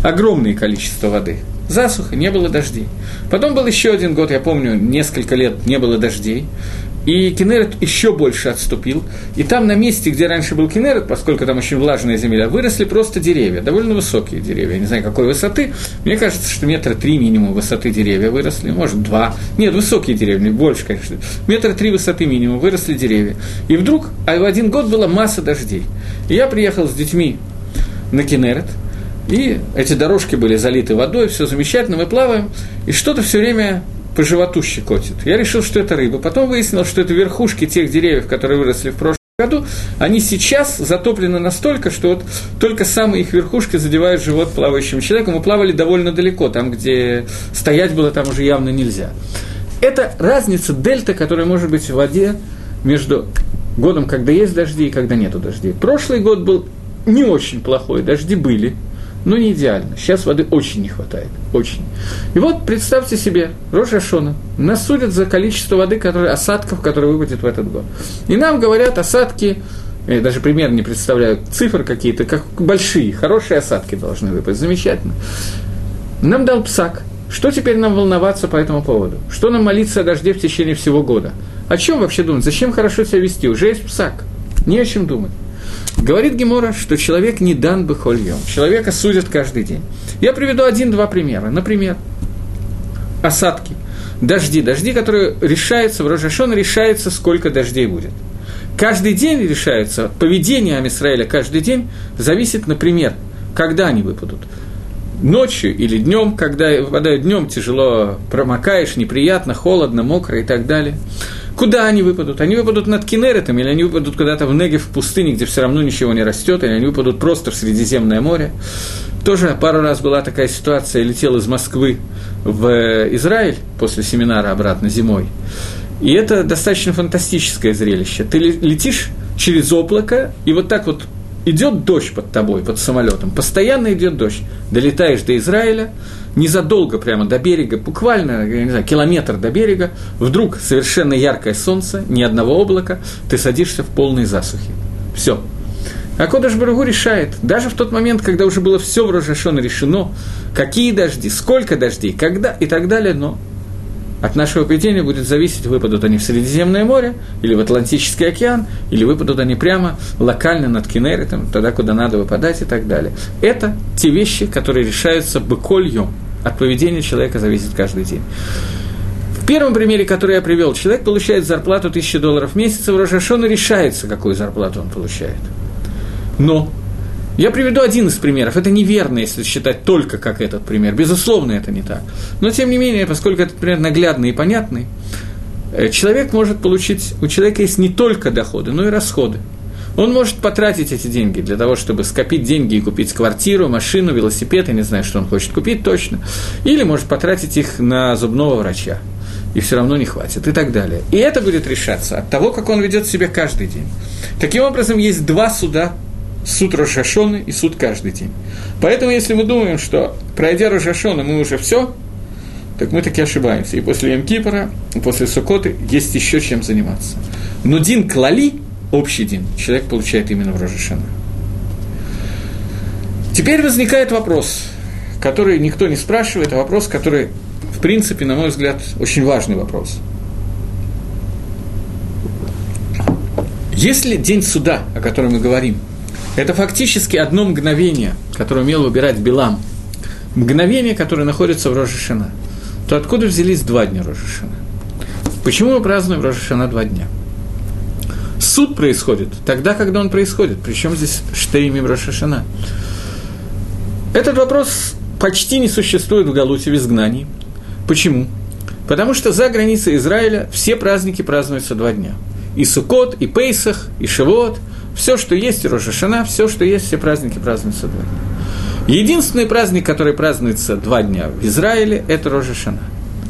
огромное количество воды. Засуха, не было дождей. Потом был еще один год, я помню, несколько лет не было дождей. И Кенерет еще больше отступил. И там на месте, где раньше был Кенерет, поскольку там очень влажная земля, выросли просто деревья, довольно высокие деревья. Не знаю, какой высоты. Мне кажется, что метра три минимум высоты деревья выросли, может, два. Нет, высокие деревья, больше, конечно. Метра три высоты минимум выросли деревья. И вдруг а в один год была масса дождей. И я приехал с детьми на Кенерет, и эти дорожки были залиты водой, все замечательно, мы плаваем, и что-то все время по животу щекотит. Я решил, что это рыба. Потом выяснилось, что это верхушки тех деревьев, которые выросли в прошлом году, они сейчас затоплены настолько, что вот только самые их верхушки задевают живот плавающим человеком. Мы плавали довольно далеко, там, где стоять было, там уже явно нельзя. Это разница дельта, которая может быть в воде между годом, когда есть дожди и когда нету дождей. Прошлый год был не очень плохой, дожди были – но не идеально. Сейчас воды очень не хватает. Очень. И вот представьте себе, Роша Шона, нас судят за количество воды, которые, осадков, которые выпадет в этот год. И нам говорят, осадки, я даже пример не представляю, цифры какие-то, как большие, хорошие осадки должны выпасть. Замечательно. Нам дал псак. Что теперь нам волноваться по этому поводу? Что нам молиться о дожде в течение всего года? О чем вообще думать? Зачем хорошо себя вести? Уже есть псак. Не о чем думать. Говорит Гемора, что человек не дан бы хольем. Человека судят каждый день. Я приведу один-два примера. Например, осадки, дожди. Дожди, которые решаются, в Рожашон решается, сколько дождей будет. Каждый день решается, поведение Амисраэля каждый день зависит, например, когда они выпадут. Ночью или днем, когда выпадают днем, тяжело промокаешь, неприятно, холодно, мокро и так далее. Куда они выпадут? Они выпадут над Кинеретом, или они выпадут куда-то в Неге, в пустыне, где все равно ничего не растет, или они выпадут просто в Средиземное море. Тоже пару раз была такая ситуация, я летел из Москвы в э, Израиль после семинара обратно зимой. И это достаточно фантастическое зрелище. Ты летишь через облако, и вот так вот идет дождь под тобой, под самолетом, постоянно идет дождь. Долетаешь до Израиля, незадолго прямо до берега, буквально, я не знаю, километр до берега, вдруг совершенно яркое солнце, ни одного облака, ты садишься в полной засухе. Все. А Кодыш Барагу решает, даже в тот момент, когда уже было все в Рожашон решено, какие дожди, сколько дождей, когда и так далее, но от нашего поведения будет зависеть, выпадут они в Средиземное море, или в Атлантический океан, или выпадут они прямо локально над Кенеритом, туда, куда надо выпадать и так далее. Это те вещи, которые решаются быкольем. От поведения человека зависит каждый день. В первом примере, который я привел, человек получает зарплату 1000 долларов в месяц, в Рожашон решается, какую зарплату он получает. Но я приведу один из примеров. Это неверно, если считать только как этот пример. Безусловно, это не так. Но, тем не менее, поскольку этот пример наглядный и понятный, э, человек может получить... У человека есть не только доходы, но и расходы. Он может потратить эти деньги для того, чтобы скопить деньги и купить квартиру, машину, велосипед, я не знаю, что он хочет купить точно. Или может потратить их на зубного врача. И все равно не хватит, и так далее. И это будет решаться от того, как он ведет себя каждый день. Таким образом, есть два суда суд Рошашоны и суд каждый день. Поэтому, если мы думаем, что пройдя Рошашона мы уже все, так мы таки ошибаемся. И после Емкипора, и после Сукоты есть еще чем заниматься. Но Дин Клали, общий Дин, человек получает именно в Рошашона. Теперь возникает вопрос, который никто не спрашивает, а вопрос, который, в принципе, на мой взгляд, очень важный вопрос. Если день суда, о котором мы говорим – это фактически одно мгновение, которое умел выбирать Билам. Мгновение, которое находится в Рожешина. То откуда взялись два дня Рожешина? Почему мы празднуем Рожешина два дня? Суд происходит тогда, когда он происходит. Причем здесь Штеймим Рошашана? Этот вопрос почти не существует в Галуте в изгнании. Почему? Потому что за границей Израиля все праздники празднуются два дня. И Сукот, и Пейсах, и Шивот – все, что есть Рошашана, все, что есть, все праздники празднуются два дня. Единственный праздник, который празднуется два дня в Израиле, это Рошашана.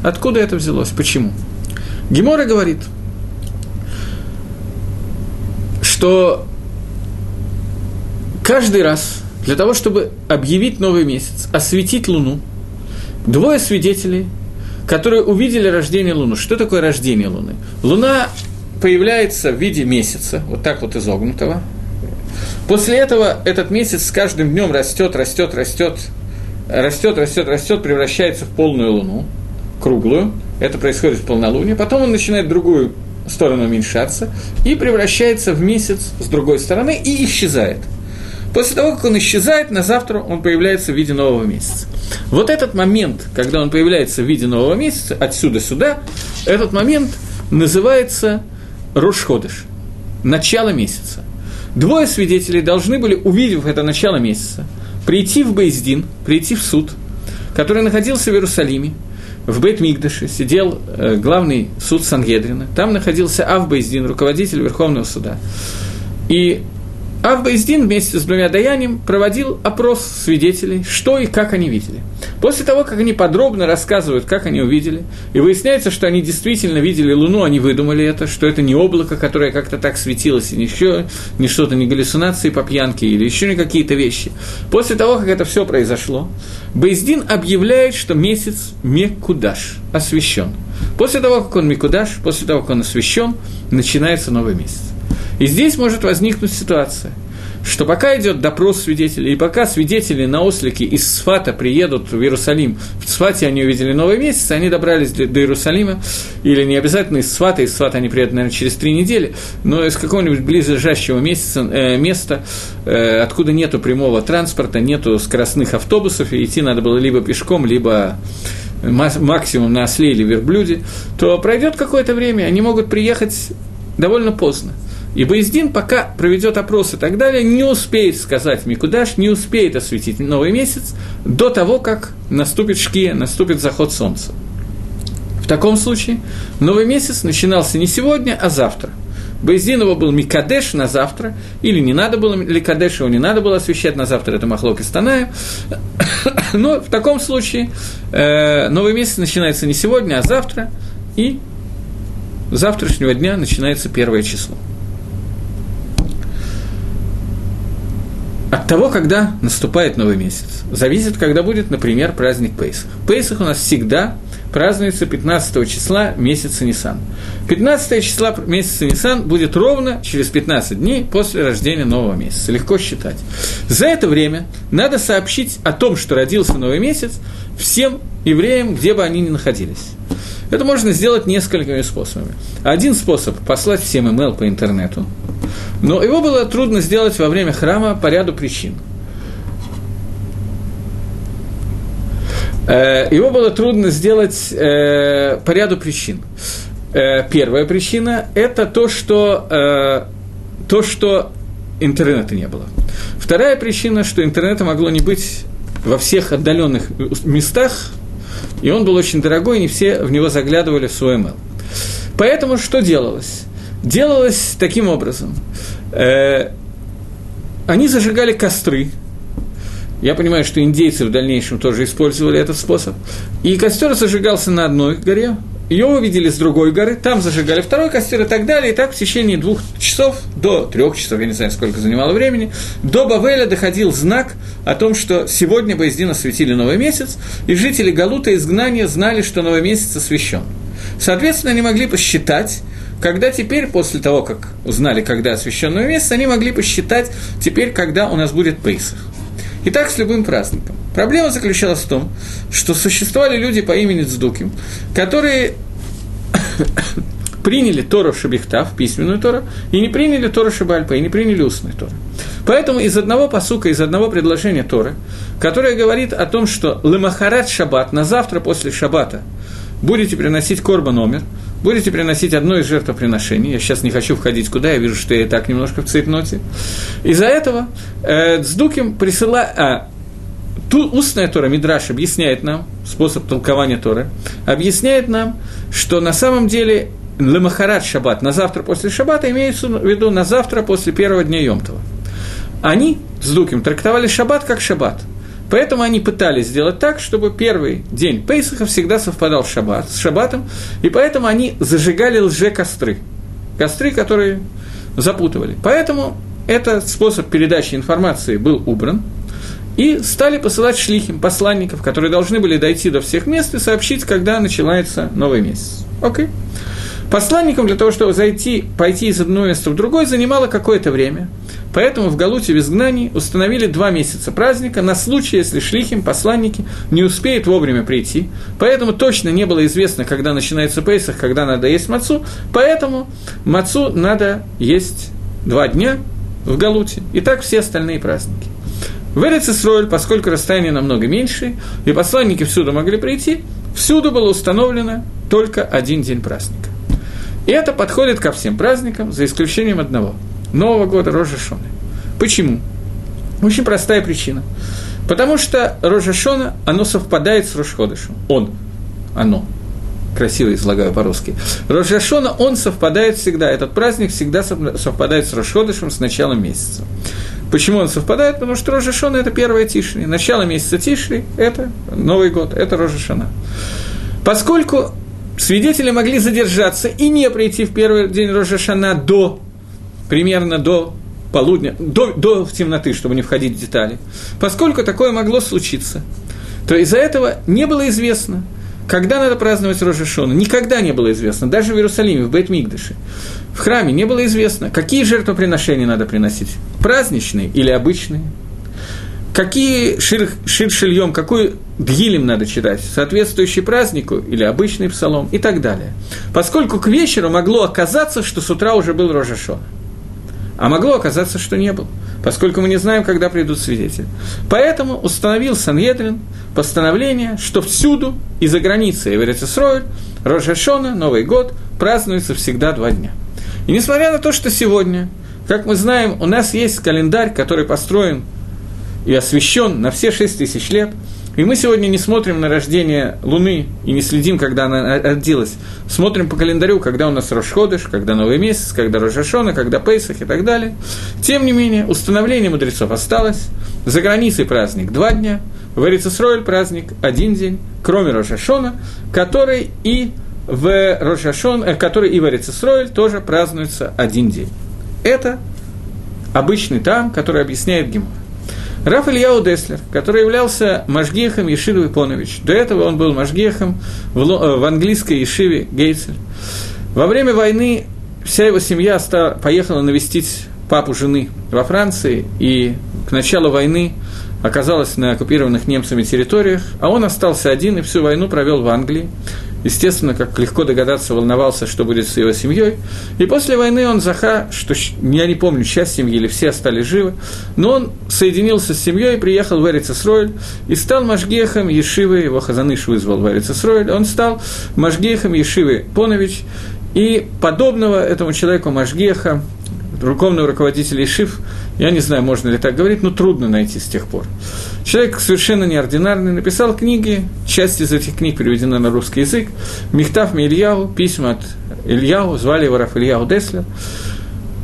Откуда это взялось? Почему? Гемора говорит, что каждый раз для того, чтобы объявить новый месяц, осветить Луну, двое свидетелей, которые увидели рождение Луны. Что такое рождение Луны? Луна появляется в виде месяца, вот так вот изогнутого. После этого этот месяц с каждым днем растет, растет, растет, растет, растет, растет, превращается в полную луну, круглую. Это происходит в полнолуние. Потом он начинает другую сторону уменьшаться и превращается в месяц с другой стороны и исчезает. После того, как он исчезает, на завтра он появляется в виде нового месяца. Вот этот момент, когда он появляется в виде нового месяца, отсюда сюда, этот момент называется Рошходыш, начало месяца. Двое свидетелей должны были, увидев это начало месяца, прийти в Бейздин, прийти в суд, который находился в Иерусалиме, в бейт мигдаше сидел э, главный суд Сангедрина, там находился Ав Бейздин, руководитель Верховного суда. И Авбейздин вместе с двумя даяниями проводил опрос свидетелей, что и как они видели. После того, как они подробно рассказывают, как они увидели, и выясняется, что они действительно видели Луну, они выдумали это, что это не облако, которое как-то так светилось, и еще не что-то, не галлюцинации по пьянке или еще не какие-то вещи. После того, как это все произошло, Бейздин объявляет, что месяц Мекудаш освящен. После того, как он Мекудаш, после того, как он освящен, начинается новый месяц. И здесь может возникнуть ситуация, что пока идет допрос свидетелей, и пока свидетели на ослике из Сфата приедут в Иерусалим, в Сфате они увидели новый месяц, они добрались до, Иерусалима, или не обязательно из Сфата, из Сфата они приедут, наверное, через три недели, но из какого-нибудь близлежащего месяца, э, места, э, откуда нету прямого транспорта, нету скоростных автобусов, и идти надо было либо пешком, либо максимум на осле или верблюде, то пройдет какое-то время, они могут приехать довольно поздно. И Боездин, пока проведет опрос и так далее, не успеет сказать Микудаш, не успеет осветить новый месяц до того, как наступит шкия, наступит заход солнца. В таком случае новый месяц начинался не сегодня, а завтра. Боездин его был Микадеш на завтра, или не надо было, или его не надо было освещать на завтра, это Махлок и Станая. [coughs] Но в таком случае э, новый месяц начинается не сегодня, а завтра, и завтрашнего дня начинается первое число. От того, когда наступает новый месяц, зависит, когда будет, например, праздник Пейсах. Пейсах у нас всегда празднуется 15 числа месяца Нисан. 15 числа месяца Нисан будет ровно через 15 дней после рождения нового месяца. Легко считать. За это время надо сообщить о том, что родился новый месяц, всем евреям, где бы они ни находились. Это можно сделать несколькими способами. Один способ – послать всем email по интернету, но его было трудно сделать во время храма по ряду причин. Э, его было трудно сделать э, по ряду причин. Э, первая причина – это то, что, то, что интернета не было. Вторая причина, что интернета могло не быть во всех отдаленных местах, и он был очень дорогой, не все в него заглядывали в свой email. Поэтому что делалось? Делалось таким образом. Э, они зажигали костры. Я понимаю, что индейцы в дальнейшем тоже использовали этот способ. И костер зажигался на одной горе, ее увидели с другой горы, там зажигали второй костер и так далее. И так в течение двух часов, до трех часов, я не знаю, сколько занимало времени, до Бавеля доходил знак о том, что сегодня Боездин осветили новый месяц, и жители Галута изгнания знали, что новый месяц освящен. Соответственно, они могли посчитать, когда теперь, после того, как узнали, когда освящен новый месяц, они могли посчитать теперь, когда у нас будет Пейсах. И так с любым праздником. Проблема заключалась в том, что существовали люди по имени Цдуким, которые [coughs] приняли Тору Шабихтав, письменную Тору, и не приняли Тору Шабальпа, и не приняли устную Тору. Поэтому из одного посука, из одного предложения Торы, которое говорит о том, что Лемахарат Шаббат, на завтра после Шаббата, будете приносить корба номер, будете приносить одно из жертвоприношений. Я сейчас не хочу входить куда, я вижу, что я и так немножко в цейтноте. Из-за этого э, Цдуким присылает... А, Ту, устная Тора, Мидраш, объясняет нам, способ толкования Торы, объясняет нам, что на самом деле Лемахарат Шаббат, на завтра после Шаббата, имеется в виду на завтра после первого дня Йомтова. Они с Дуким трактовали Шаббат как Шаббат. Поэтому они пытались сделать так, чтобы первый день Пейсаха всегда совпадал шаббат, с Шаббатом, и поэтому они зажигали лже-костры. Костры, которые запутывали. Поэтому этот способ передачи информации был убран, и стали посылать шлихим, посланников, которые должны были дойти до всех мест и сообщить, когда начинается новый месяц. Окей. Посланникам для того, чтобы зайти, пойти из одного места в другое, занимало какое-то время. Поэтому в Галуте в изгнании установили два месяца праздника на случай, если шлихим, посланники, не успеют вовремя прийти. Поэтому точно не было известно, когда начинается Пейсах, когда надо есть мацу. Поэтому мацу надо есть два дня в Галуте. И так все остальные праздники. В Эрицесроль, поскольку расстояние намного меньше, и посланники всюду могли прийти, всюду было установлено только один день праздника. И это подходит ко всем праздникам, за исключением одного – Нового года Рожешоны. Почему? Очень простая причина. Потому что Рожешона, оно совпадает с Рошходышем. Он, оно, красиво излагаю по-русски. Рожашона, он совпадает всегда, этот праздник всегда совпадает с Рошходышем, с началом месяца. Почему он совпадает? Потому что Рожешона – это первая Тишри. Начало месяца Тишри – это Новый год, это Рожешона. Поскольку свидетели могли задержаться и не прийти в первый день Рожешана до, примерно до полудня, до, до темноты, чтобы не входить в детали, поскольку такое могло случиться, то из-за этого не было известно, когда надо праздновать Рожешона. Никогда не было известно, даже в Иерусалиме, в Бет-Мигдыше. В храме не было известно, какие жертвоприношения надо приносить, праздничные или обычные, какие шир, шир шильем, какой гилем надо читать, соответствующий празднику или обычный псалом и так далее. Поскольку к вечеру могло оказаться, что с утра уже был Рожашон. А могло оказаться, что не был, поскольку мы не знаем, когда придут свидетели. Поэтому установил Санедрин постановление, что всюду и за границей Эверецесройль, Рожашона, Новый год празднуется всегда два дня – и несмотря на то, что сегодня, как мы знаем, у нас есть календарь, который построен и освещен на все шесть тысяч лет, и мы сегодня не смотрим на рождение Луны и не следим, когда она родилась. Смотрим по календарю, когда у нас Рошходыш, когда Новый месяц, когда Рожашона, когда Пейсах и так далее. Тем не менее, установление мудрецов осталось. За границей праздник два дня, в Эрицесройль праздник один день, кроме Рожашона, который и в Рошашон, э, который и в Арицесройль тоже празднуется один день. Это обычный там, который объясняет Гимор. Раф Ильяу Деслер, который являлся Машгехом Ешивы Понович. До этого он был Машгехом в, э, в английской Ешиве Гейцель. Во время войны вся его семья поехала навестить папу жены во Франции, и к началу войны оказалась на оккупированных немцами территориях, а он остался один и всю войну провел в Англии естественно, как легко догадаться, волновался, что будет с его семьей. И после войны он заха, что я не помню, часть семьи или все остались живы, но он соединился с семьей, приехал в Эрицесройль и стал Машгехом Ешивы, его Хазаныш вызвал в Эрицесройль, он стал Машгехом Ешивы Понович, и подобного этому человеку Машгеха, духовного руководителя Ишив, я не знаю, можно ли так говорить, но трудно найти с тех пор. Человек совершенно неординарный, написал книги, часть из этих книг переведена на русский язык, Михтав Ильяу, письма от Ильяу, звали его Раф Ильяу Деслер.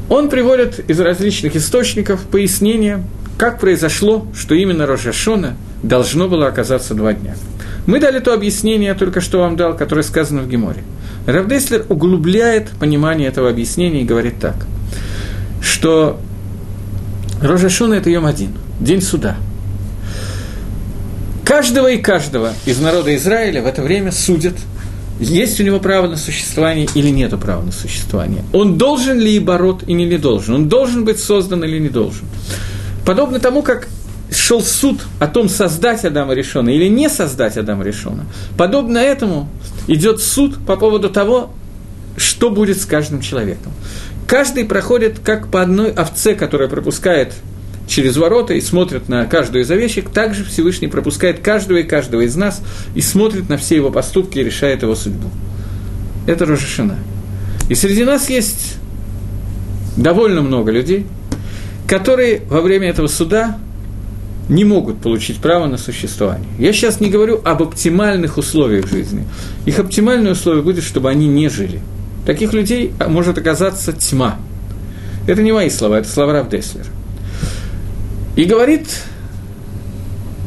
Он приводит из различных источников пояснения, как произошло, что именно Рожашона должно было оказаться два дня. Мы дали то объяснение, только что вам дал, которое сказано в Геморе. Равдеслер углубляет понимание этого объяснения и говорит так, что Рожашона – это Йом один, день суда – Каждого и каждого из народа Израиля в это время судят, есть у него право на существование или нет права на существование. Он должен ли и борот или не должен. Он должен быть создан или не должен. Подобно тому, как шел суд о том, создать Адама Решона или не создать Адама Решона, подобно этому идет суд по поводу того, что будет с каждым человеком. Каждый проходит как по одной овце, которая пропускает через ворота и смотрит на каждую из овечек, также Всевышний пропускает каждого и каждого из нас и смотрит на все его поступки и решает его судьбу. Это Рожешина. И среди нас есть довольно много людей, которые во время этого суда не могут получить право на существование. Я сейчас не говорю об оптимальных условиях жизни. Их оптимальные условия будет, чтобы они не жили. Таких людей может оказаться тьма. Это не мои слова, это слова Равдеслера. И говорит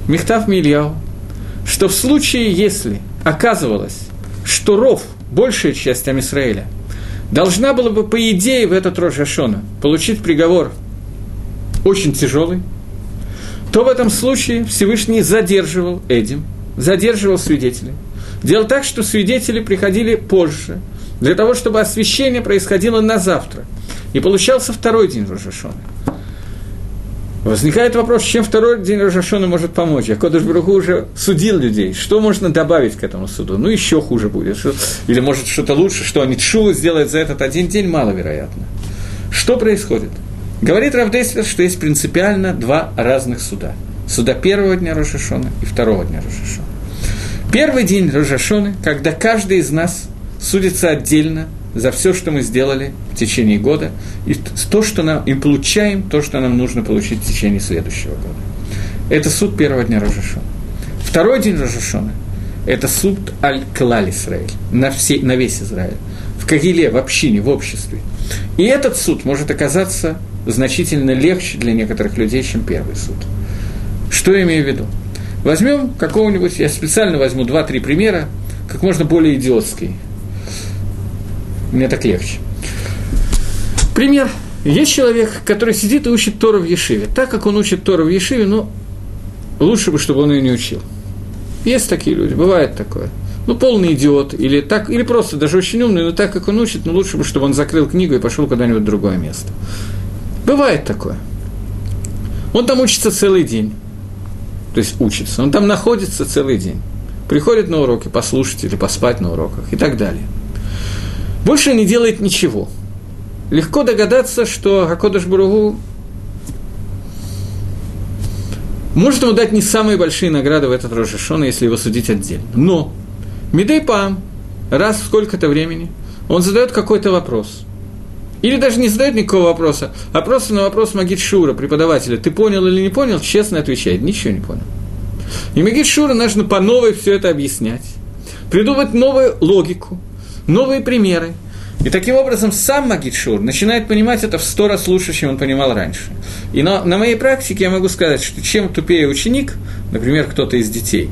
Мехтав Мильяу, что в случае, если оказывалось, что ров, большая часть Амисраэля, должна была бы, по идее, в этот Рож Ашона получить приговор очень тяжелый, то в этом случае Всевышний задерживал Эдим, задерживал свидетелей. Делал так, что свидетели приходили позже, для того, чтобы освящение происходило на завтра. И получался второй день Рожашона. Возникает вопрос, чем второй день Рожашона может помочь. А Кодыш Бруху уже судил людей. Что можно добавить к этому суду? Ну, еще хуже будет. Или, может, что-то лучше, что они Тшуву сделают за этот один день, маловероятно. Что происходит? Говорит Равдеслер, что есть принципиально два разных суда. Суда первого дня Рожашона и второго дня Рожашона. Первый день Рожашоны, когда каждый из нас судится отдельно за все, что мы сделали в течение года, и то, что нам, и получаем то, что нам нужно получить в течение следующего года. Это суд первого дня Рожашона. Второй день Рожашона – это суд Аль-Клаль Исраиль, на, все, на весь Израиль, в Кагиле, в общине, в обществе. И этот суд может оказаться значительно легче для некоторых людей, чем первый суд. Что я имею в виду? Возьмем какого-нибудь, я специально возьму два-три примера, как можно более идиотский – мне так легче. Пример. Есть человек, который сидит и учит Тору в Ешиве. Так как он учит Тору в Ешиве, ну, лучше бы, чтобы он ее не учил. Есть такие люди, бывает такое. Ну, полный идиот, или, так, или просто даже очень умный, но так как он учит, ну, лучше бы, чтобы он закрыл книгу и пошел куда-нибудь в другое место. Бывает такое. Он там учится целый день. То есть учится. Он там находится целый день. Приходит на уроки послушать или поспать на уроках и так далее – больше не делает ничего. Легко догадаться, что Акодыш Буругу может ему дать не самые большие награды в этот Рошашона, если его судить отдельно. Но Мидей Пам раз в сколько-то времени он задает какой-то вопрос. Или даже не задает никакого вопроса, а просто на вопрос Магид Шура, преподавателя, ты понял или не понял, честно отвечает, ничего не понял. И Магид Шура нужно по новой все это объяснять, придумать новую логику – новые примеры. И таким образом сам Магитшур начинает понимать это в сто раз лучше, чем он понимал раньше. И на, на моей практике я могу сказать, что чем тупее ученик, например, кто-то из детей,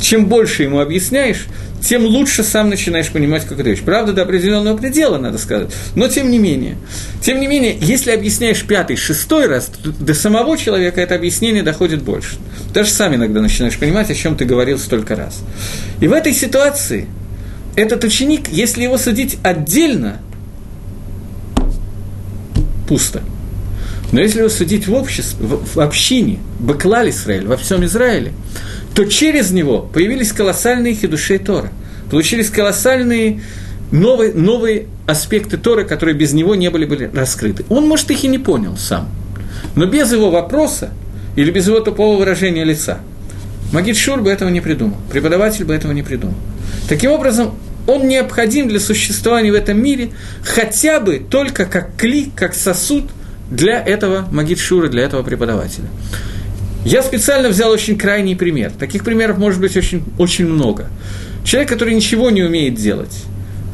чем больше ему объясняешь, тем лучше сам начинаешь понимать, как это вещь. Правда, до определенного предела, надо сказать. Но тем не менее. Тем не менее, если объясняешь пятый, шестой раз, то до самого человека это объяснение доходит больше. Даже сам иногда начинаешь понимать, о чем ты говорил столько раз. И в этой ситуации – этот ученик, если его судить отдельно, пусто. Но если его судить в обществе, в, общине, Баклаль Израиль, во всем Израиле, то через него появились колоссальные хидушей Тора. Получились колоссальные новые, новые аспекты Торы, которые без него не были, были раскрыты. Он, может, их и не понял сам. Но без его вопроса или без его тупого выражения лица Магид Шур бы этого не придумал, преподаватель бы этого не придумал. Таким образом, он необходим для существования в этом мире хотя бы только как кли, как сосуд для этого магитшура, для этого преподавателя. Я специально взял очень крайний пример. Таких примеров может быть очень, очень много. Человек, который ничего не умеет делать.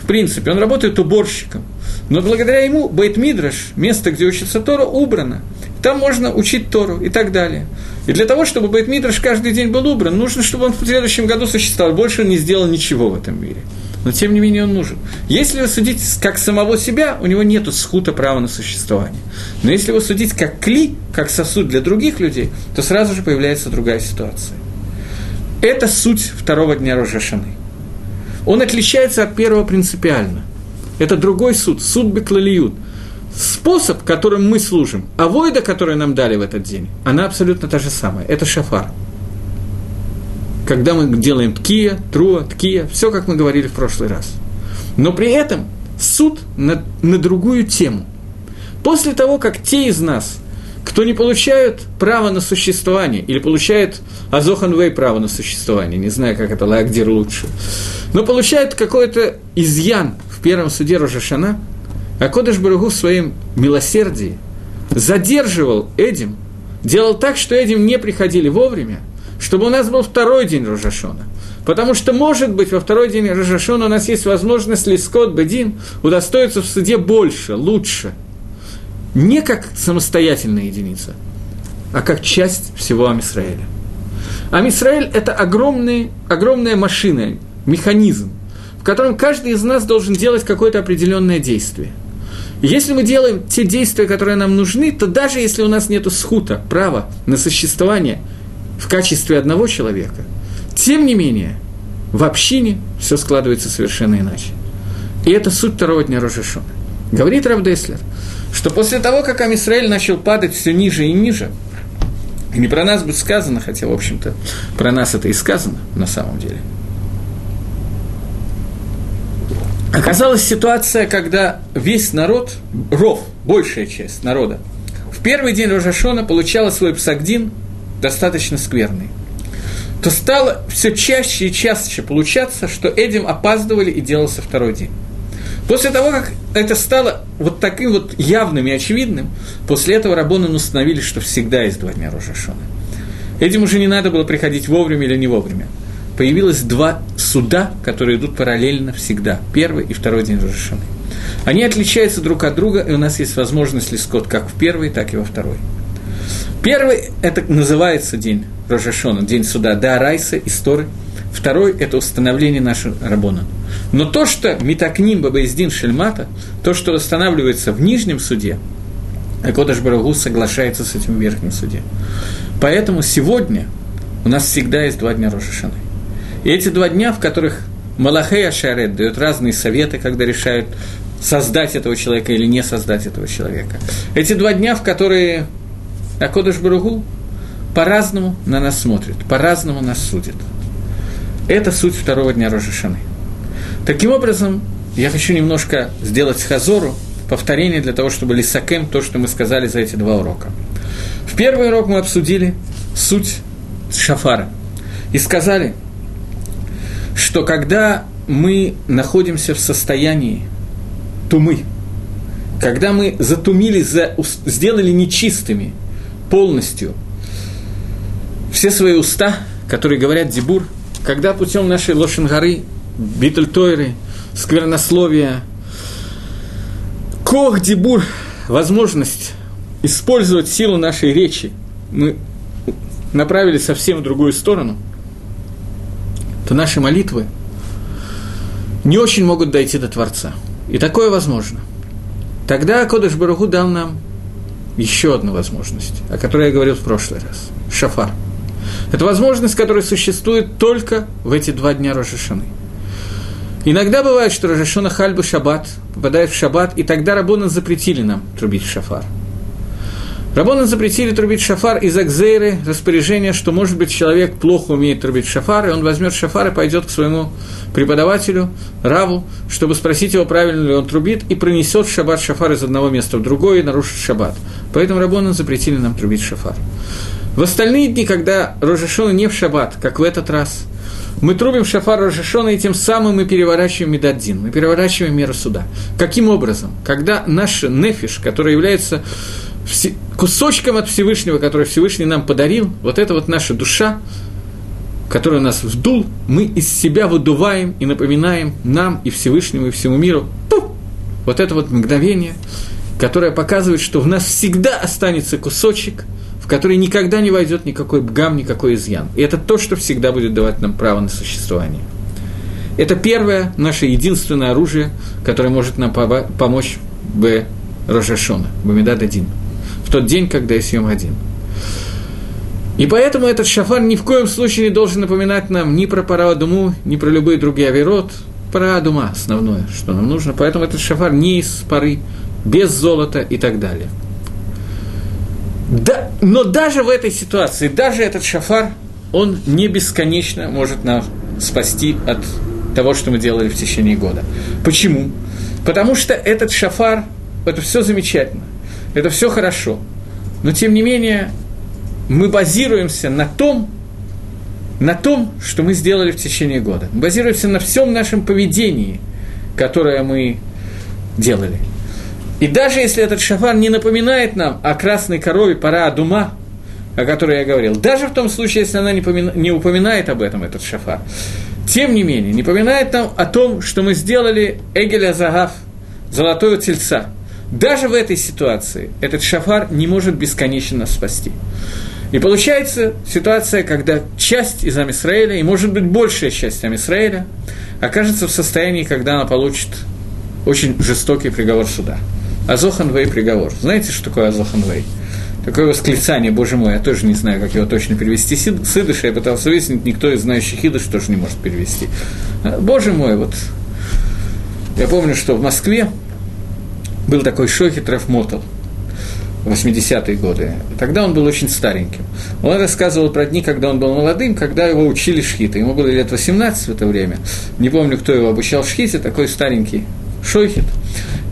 В принципе, он работает уборщиком. Но благодаря ему Бейт Мидраш, место, где учится Тора, убрано. Там можно учить Тору и так далее. И для того, чтобы Бейт Мидраш каждый день был убран, нужно, чтобы он в следующем году существовал. Больше он не сделал ничего в этом мире но тем не менее он нужен. Если его судить как самого себя, у него нет схута права на существование. Но если его судить как кли, как сосуд для других людей, то сразу же появляется другая ситуация. Это суть второго дня Рожашаны. Он отличается от первого принципиально. Это другой суд, суд Беклалиют. Способ, которым мы служим, а войда, которую нам дали в этот день, она абсолютно та же самая. Это шафар – когда мы делаем ткия, труа, ткия, все, как мы говорили в прошлый раз. Но при этом суд на, на другую тему. После того, как те из нас, кто не получают право на существование, или получают Азоханвей право на существование, не знаю, как это Лагдир лучше, но получают какой-то изъян в первом суде Рожашана, а Кодыш Баругу в своем милосердии задерживал Эдим, делал так, что Эдим не приходили вовремя, чтобы у нас был второй день Рожашона. Потому что, может быть, во второй день Рожашона у нас есть возможность Лискот Бедин удостоиться в суде больше, лучше. Не как самостоятельная единица, а как часть всего Амисраэля. Амисраэль – это огромный, огромная машина, механизм, в котором каждый из нас должен делать какое-то определенное действие. Если мы делаем те действия, которые нам нужны, то даже если у нас нет схута, права на существование – в качестве одного человека, тем не менее, в общине все складывается совершенно иначе. И это суть второго дня Рожешона. Говорит Равдеслер, что после того, как Амисраэль начал падать все ниже и ниже, не про нас будет сказано, хотя, в общем-то, про нас это и сказано на самом деле. Оказалась ситуация, когда весь народ, ров, большая часть народа, в первый день Рожашона получала свой псагдин достаточно скверный то стало все чаще и чаще получаться, что этим опаздывали и делался второй день. После того, как это стало вот таким вот явным и очевидным, после этого Рабоны установили, что всегда есть два дня Рожашона. Этим уже не надо было приходить вовремя или не вовремя. Появилось два суда, которые идут параллельно всегда. Первый и второй день Рожашаны. Они отличаются друг от друга, и у нас есть возможность лискот как в первый, так и во второй. Первый – это называется день Рожашона, день суда да Райса, истории. Второй – это установление нашего Рабона. Но то, что Митакним Бабаиздин Шельмата, то, что восстанавливается в нижнем суде, Акодаш Барагу соглашается с этим в верхнем суде. Поэтому сегодня у нас всегда есть два дня Рошашаны. И эти два дня, в которых Малахей Ашарет дает разные советы, когда решают создать этого человека или не создать этого человека. Эти два дня, в которые Акодаш Барагу по-разному на нас смотрит, по-разному нас судит. Это суть второго дня Рожешаны. Таким образом, я хочу немножко сделать хазору, повторение для того, чтобы лисакем то, что мы сказали за эти два урока. В первый урок мы обсудили суть шафара и сказали, что когда мы находимся в состоянии тумы, когда мы затумили, за, сделали нечистыми полностью все свои уста, которые говорят дебур, когда путем нашей лошенгары, битальтойры, сквернословия, кох дебур, возможность использовать силу нашей речи, мы направили совсем в другую сторону, то наши молитвы не очень могут дойти до Творца. И такое возможно. Тогда Кодыш Баруху дал нам еще одну возможность, о которой я говорил в прошлый раз. Шафар – это возможность, которая существует только в эти два дня Рожешаны. Иногда бывает, что Рожешона Хальбы Шаббат попадает в Шаббат, и тогда Рабона запретили нам трубить шафар. Рабона запретили трубить шафар из Акзейры, распоряжение, что, может быть, человек плохо умеет трубить шафар, и он возьмет шафар и пойдет к своему преподавателю, Раву, чтобы спросить его, правильно ли он трубит, и пронесет в шаббат шафар из одного места в другое и нарушит шаббат. Поэтому Рабона запретили нам трубить шафар. В остальные дни, когда Рожешона не в шаббат, как в этот раз, мы трубим шафар Рожешона, и тем самым мы переворачиваем Медаддин, мы переворачиваем меру суда. Каким образом? Когда наш нефиш, который является кусочком от Всевышнего, который Всевышний нам подарил, вот эта вот наша душа, которая нас вдул, мы из себя выдуваем и напоминаем нам и Всевышнему, и всему миру, пух, вот это вот мгновение, которое показывает, что в нас всегда останется кусочек – в который никогда не войдет никакой бгам, никакой изъян. И это то, что всегда будет давать нам право на существование. Это первое, наше единственное оружие, которое может нам помочь в Рожашона, Бамидад один, в тот день, когда я съем один. И поэтому этот шафар ни в коем случае не должен напоминать нам ни про Парадуму, ни про любые другие авирот, Парадума основное, что нам нужно. Поэтому этот шафар не из пары, без золота и так далее. Да, но даже в этой ситуации, даже этот шафар, он не бесконечно может нас спасти от того, что мы делали в течение года. Почему? Потому что этот шафар, это все замечательно, это все хорошо. Но тем не менее, мы базируемся на том, на том, что мы сделали в течение года. Мы базируемся на всем нашем поведении, которое мы делали. И даже если этот шафар не напоминает нам о красной корове пора Дума, о которой я говорил, даже в том случае, если она не, помина, не упоминает об этом, этот шафар, тем не менее, не напоминает нам о том, что мы сделали Эгеля Загав, золотого тельца. Даже в этой ситуации этот шафар не может бесконечно нас спасти. И получается ситуация, когда часть из Амисраэля, и может быть большая часть Амисраэля, окажется в состоянии, когда она получит очень жестокий приговор суда. Азоханвей приговор. Знаете, что такое Азоханвей? Такое восклицание, боже мой, я тоже не знаю, как его точно перевести с идыша, я пытался выяснить, никто из знающих идыш тоже не может перевести. Боже мой, вот Я помню, что в Москве был такой Шохит Мотал – 80-е годы. Тогда он был очень стареньким. Он рассказывал про дни, когда он был молодым, когда его учили шхиты. Ему было лет 18 в это время. Не помню, кто его обучал шхите, такой старенький шохит.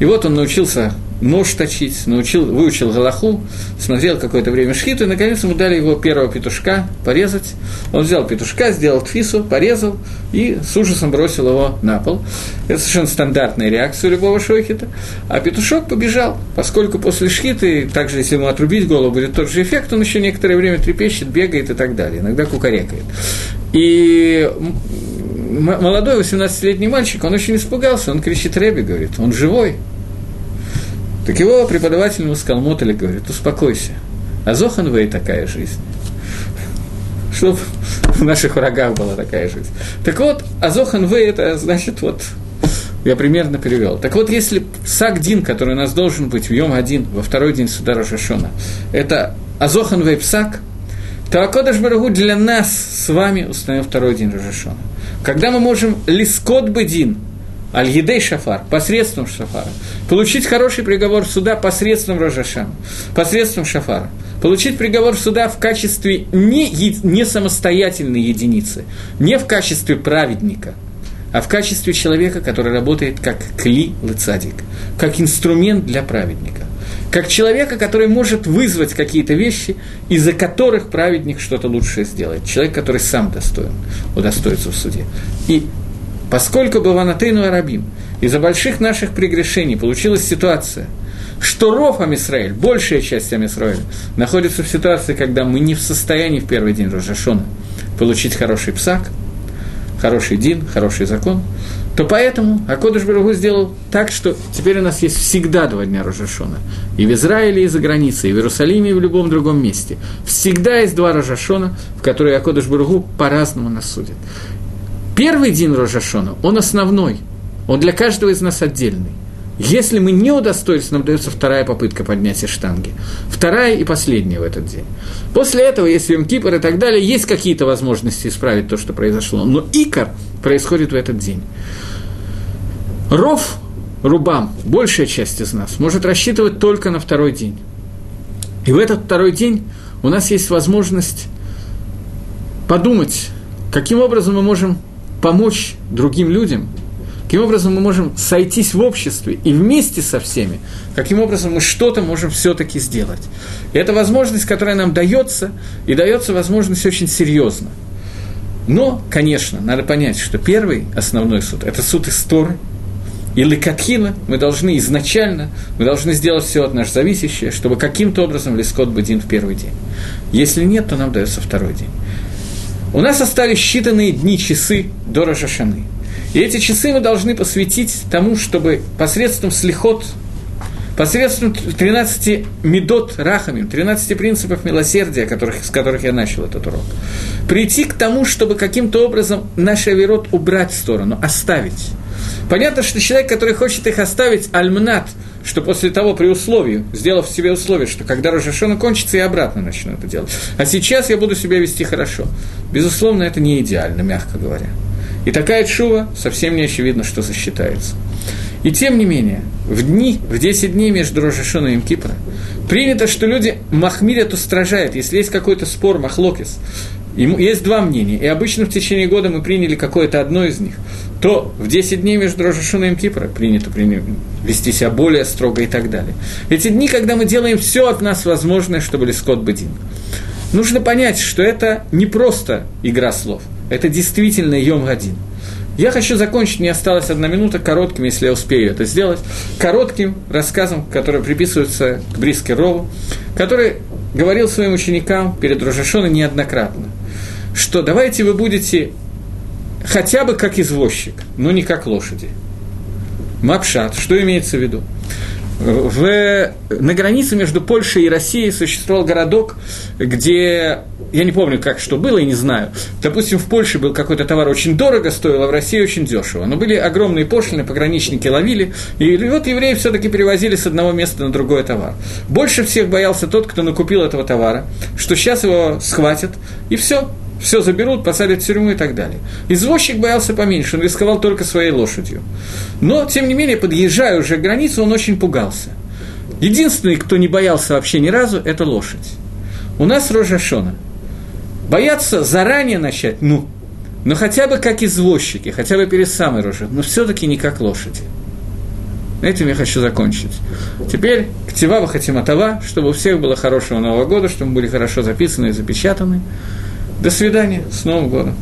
И вот он научился нож точить, научил, выучил Галаху, смотрел какое-то время шхиту, и, наконец, ему дали его первого петушка порезать. Он взял петушка, сделал тфису, порезал и с ужасом бросил его на пол. Это совершенно стандартная реакция любого шохита. А петушок побежал, поскольку после шхиты, также если ему отрубить голову, будет тот же эффект, он еще некоторое время трепещет, бегает и так далее, иногда кукарекает. И молодой 18-летний мальчик, он очень испугался, он кричит Рэби, говорит, он живой, так его преподаватель Мускалмотали говорит, успокойся, а Зоханвей такая жизнь. Чтобы у наших врагах была такая жизнь. Так вот, Азохан Вей это значит вот я примерно перевел. Так вот, если Сагдин, который у нас должен быть в Йом один во второй день суда Рожашона, это Азохан Вей Псак, то Акодаш Барагу для нас с вами установил второй день Рожашона. Когда мы можем Лискот Бедин, Аль-Едей Шафар, посредством Шафара. Получить хороший приговор суда посредством Рожашана, посредством Шафара. Получить приговор суда в качестве не, не самостоятельной единицы, не в качестве праведника, а в качестве человека, который работает как кли лыцадик, как инструмент для праведника. Как человека, который может вызвать какие-то вещи, из-за которых праведник что-то лучшее сделает. Человек, который сам достоин удостоится в суде. И Поскольку Баванатейну Арабим из-за больших наших прегрешений получилась ситуация, что Ров Амисраэль, большая часть Амисраэля, находится в ситуации, когда мы не в состоянии в первый день Рожашона получить хороший псак, хороший дин, хороший закон, то поэтому Акодыш Барагу сделал так, что теперь у нас есть всегда два дня Рожашона. И в Израиле, и за границей, и в Иерусалиме, и в любом другом месте. Всегда есть два Рожашона, в которые Акодыш Барагу по-разному нас судит. Первый день Рожашона, он основной, он для каждого из нас отдельный. Если мы не удостоились, нам дается вторая попытка поднятия штанги. Вторая и последняя в этот день. После этого, если Йом Кипр и так далее, есть какие-то возможности исправить то, что произошло. Но Икар происходит в этот день. Ров, Рубам, большая часть из нас, может рассчитывать только на второй день. И в этот второй день у нас есть возможность подумать, каким образом мы можем помочь другим людям, каким образом мы можем сойтись в обществе и вместе со всеми, каким образом мы что-то можем все-таки сделать. И это возможность, которая нам дается, и дается возможность очень серьезно. Но, конечно, надо понять, что первый основной суд – это суд истории, и лекатхина мы должны изначально, мы должны сделать все от нас зависящее, чтобы каким-то образом лискот бедин в первый день. Если нет, то нам дается второй день. У нас остались считанные дни, часы до Рожашаны. И эти часы мы должны посвятить тому, чтобы посредством слихот, посредством 13 медот рахами, 13 принципов милосердия, которых, с которых я начал этот урок, прийти к тому, чтобы каким-то образом наш авирот убрать в сторону, оставить. Понятно, что человек, который хочет их оставить, альмнат – что после того, при условии, сделав себе условие, что когда Рожашона кончится, я обратно начну это делать. А сейчас я буду себя вести хорошо. Безусловно, это не идеально, мягко говоря. И такая чува совсем не очевидно, что засчитается. И тем не менее, в дни, в 10 дней между Рожашоном и Кипра, принято, что люди махмирят устражают, если есть какой-то спор, махлокис, Есть два мнения, и обычно в течение года мы приняли какое-то одно из них, то в 10 дней между Рожашуна и Кипра принято вести себя более строго и так далее. Эти дни, когда мы делаем все от нас возможное, чтобы Лискот Бадин. Нужно понять, что это не просто игра слов, это действительно Йом Гадин. Я хочу закончить, мне осталась одна минута, коротким, если я успею это сделать, коротким рассказом, который приписывается к Бриске Рову, который говорил своим ученикам перед Рожашоной неоднократно – что давайте вы будете хотя бы как извозчик, но не как лошади. Мапшат, что имеется в виду? В, на границе между Польшей и Россией существовал городок, где, я не помню, как что было, и не знаю. Допустим, в Польше был какой-то товар очень дорого стоил, а в России очень дешево. Но были огромные пошлины, пограничники ловили, и вот евреи все-таки перевозили с одного места на другой товар. Больше всех боялся тот, кто накупил этого товара, что сейчас его схватят, и все, все заберут, посадят в тюрьму и так далее. Извозчик боялся поменьше, он рисковал только своей лошадью. Но, тем не менее, подъезжая уже к границе, он очень пугался. Единственный, кто не боялся вообще ни разу, это лошадь. У нас Рожа Шона. Бояться заранее начать, ну, но хотя бы как извозчики, хотя бы перед самой Рожей, но все таки не как лошади. На этом я хочу закончить. Теперь к Тивава Хатиматова, чтобы у всех было хорошего Нового года, чтобы мы были хорошо записаны и запечатаны. До свидания, с Новым годом!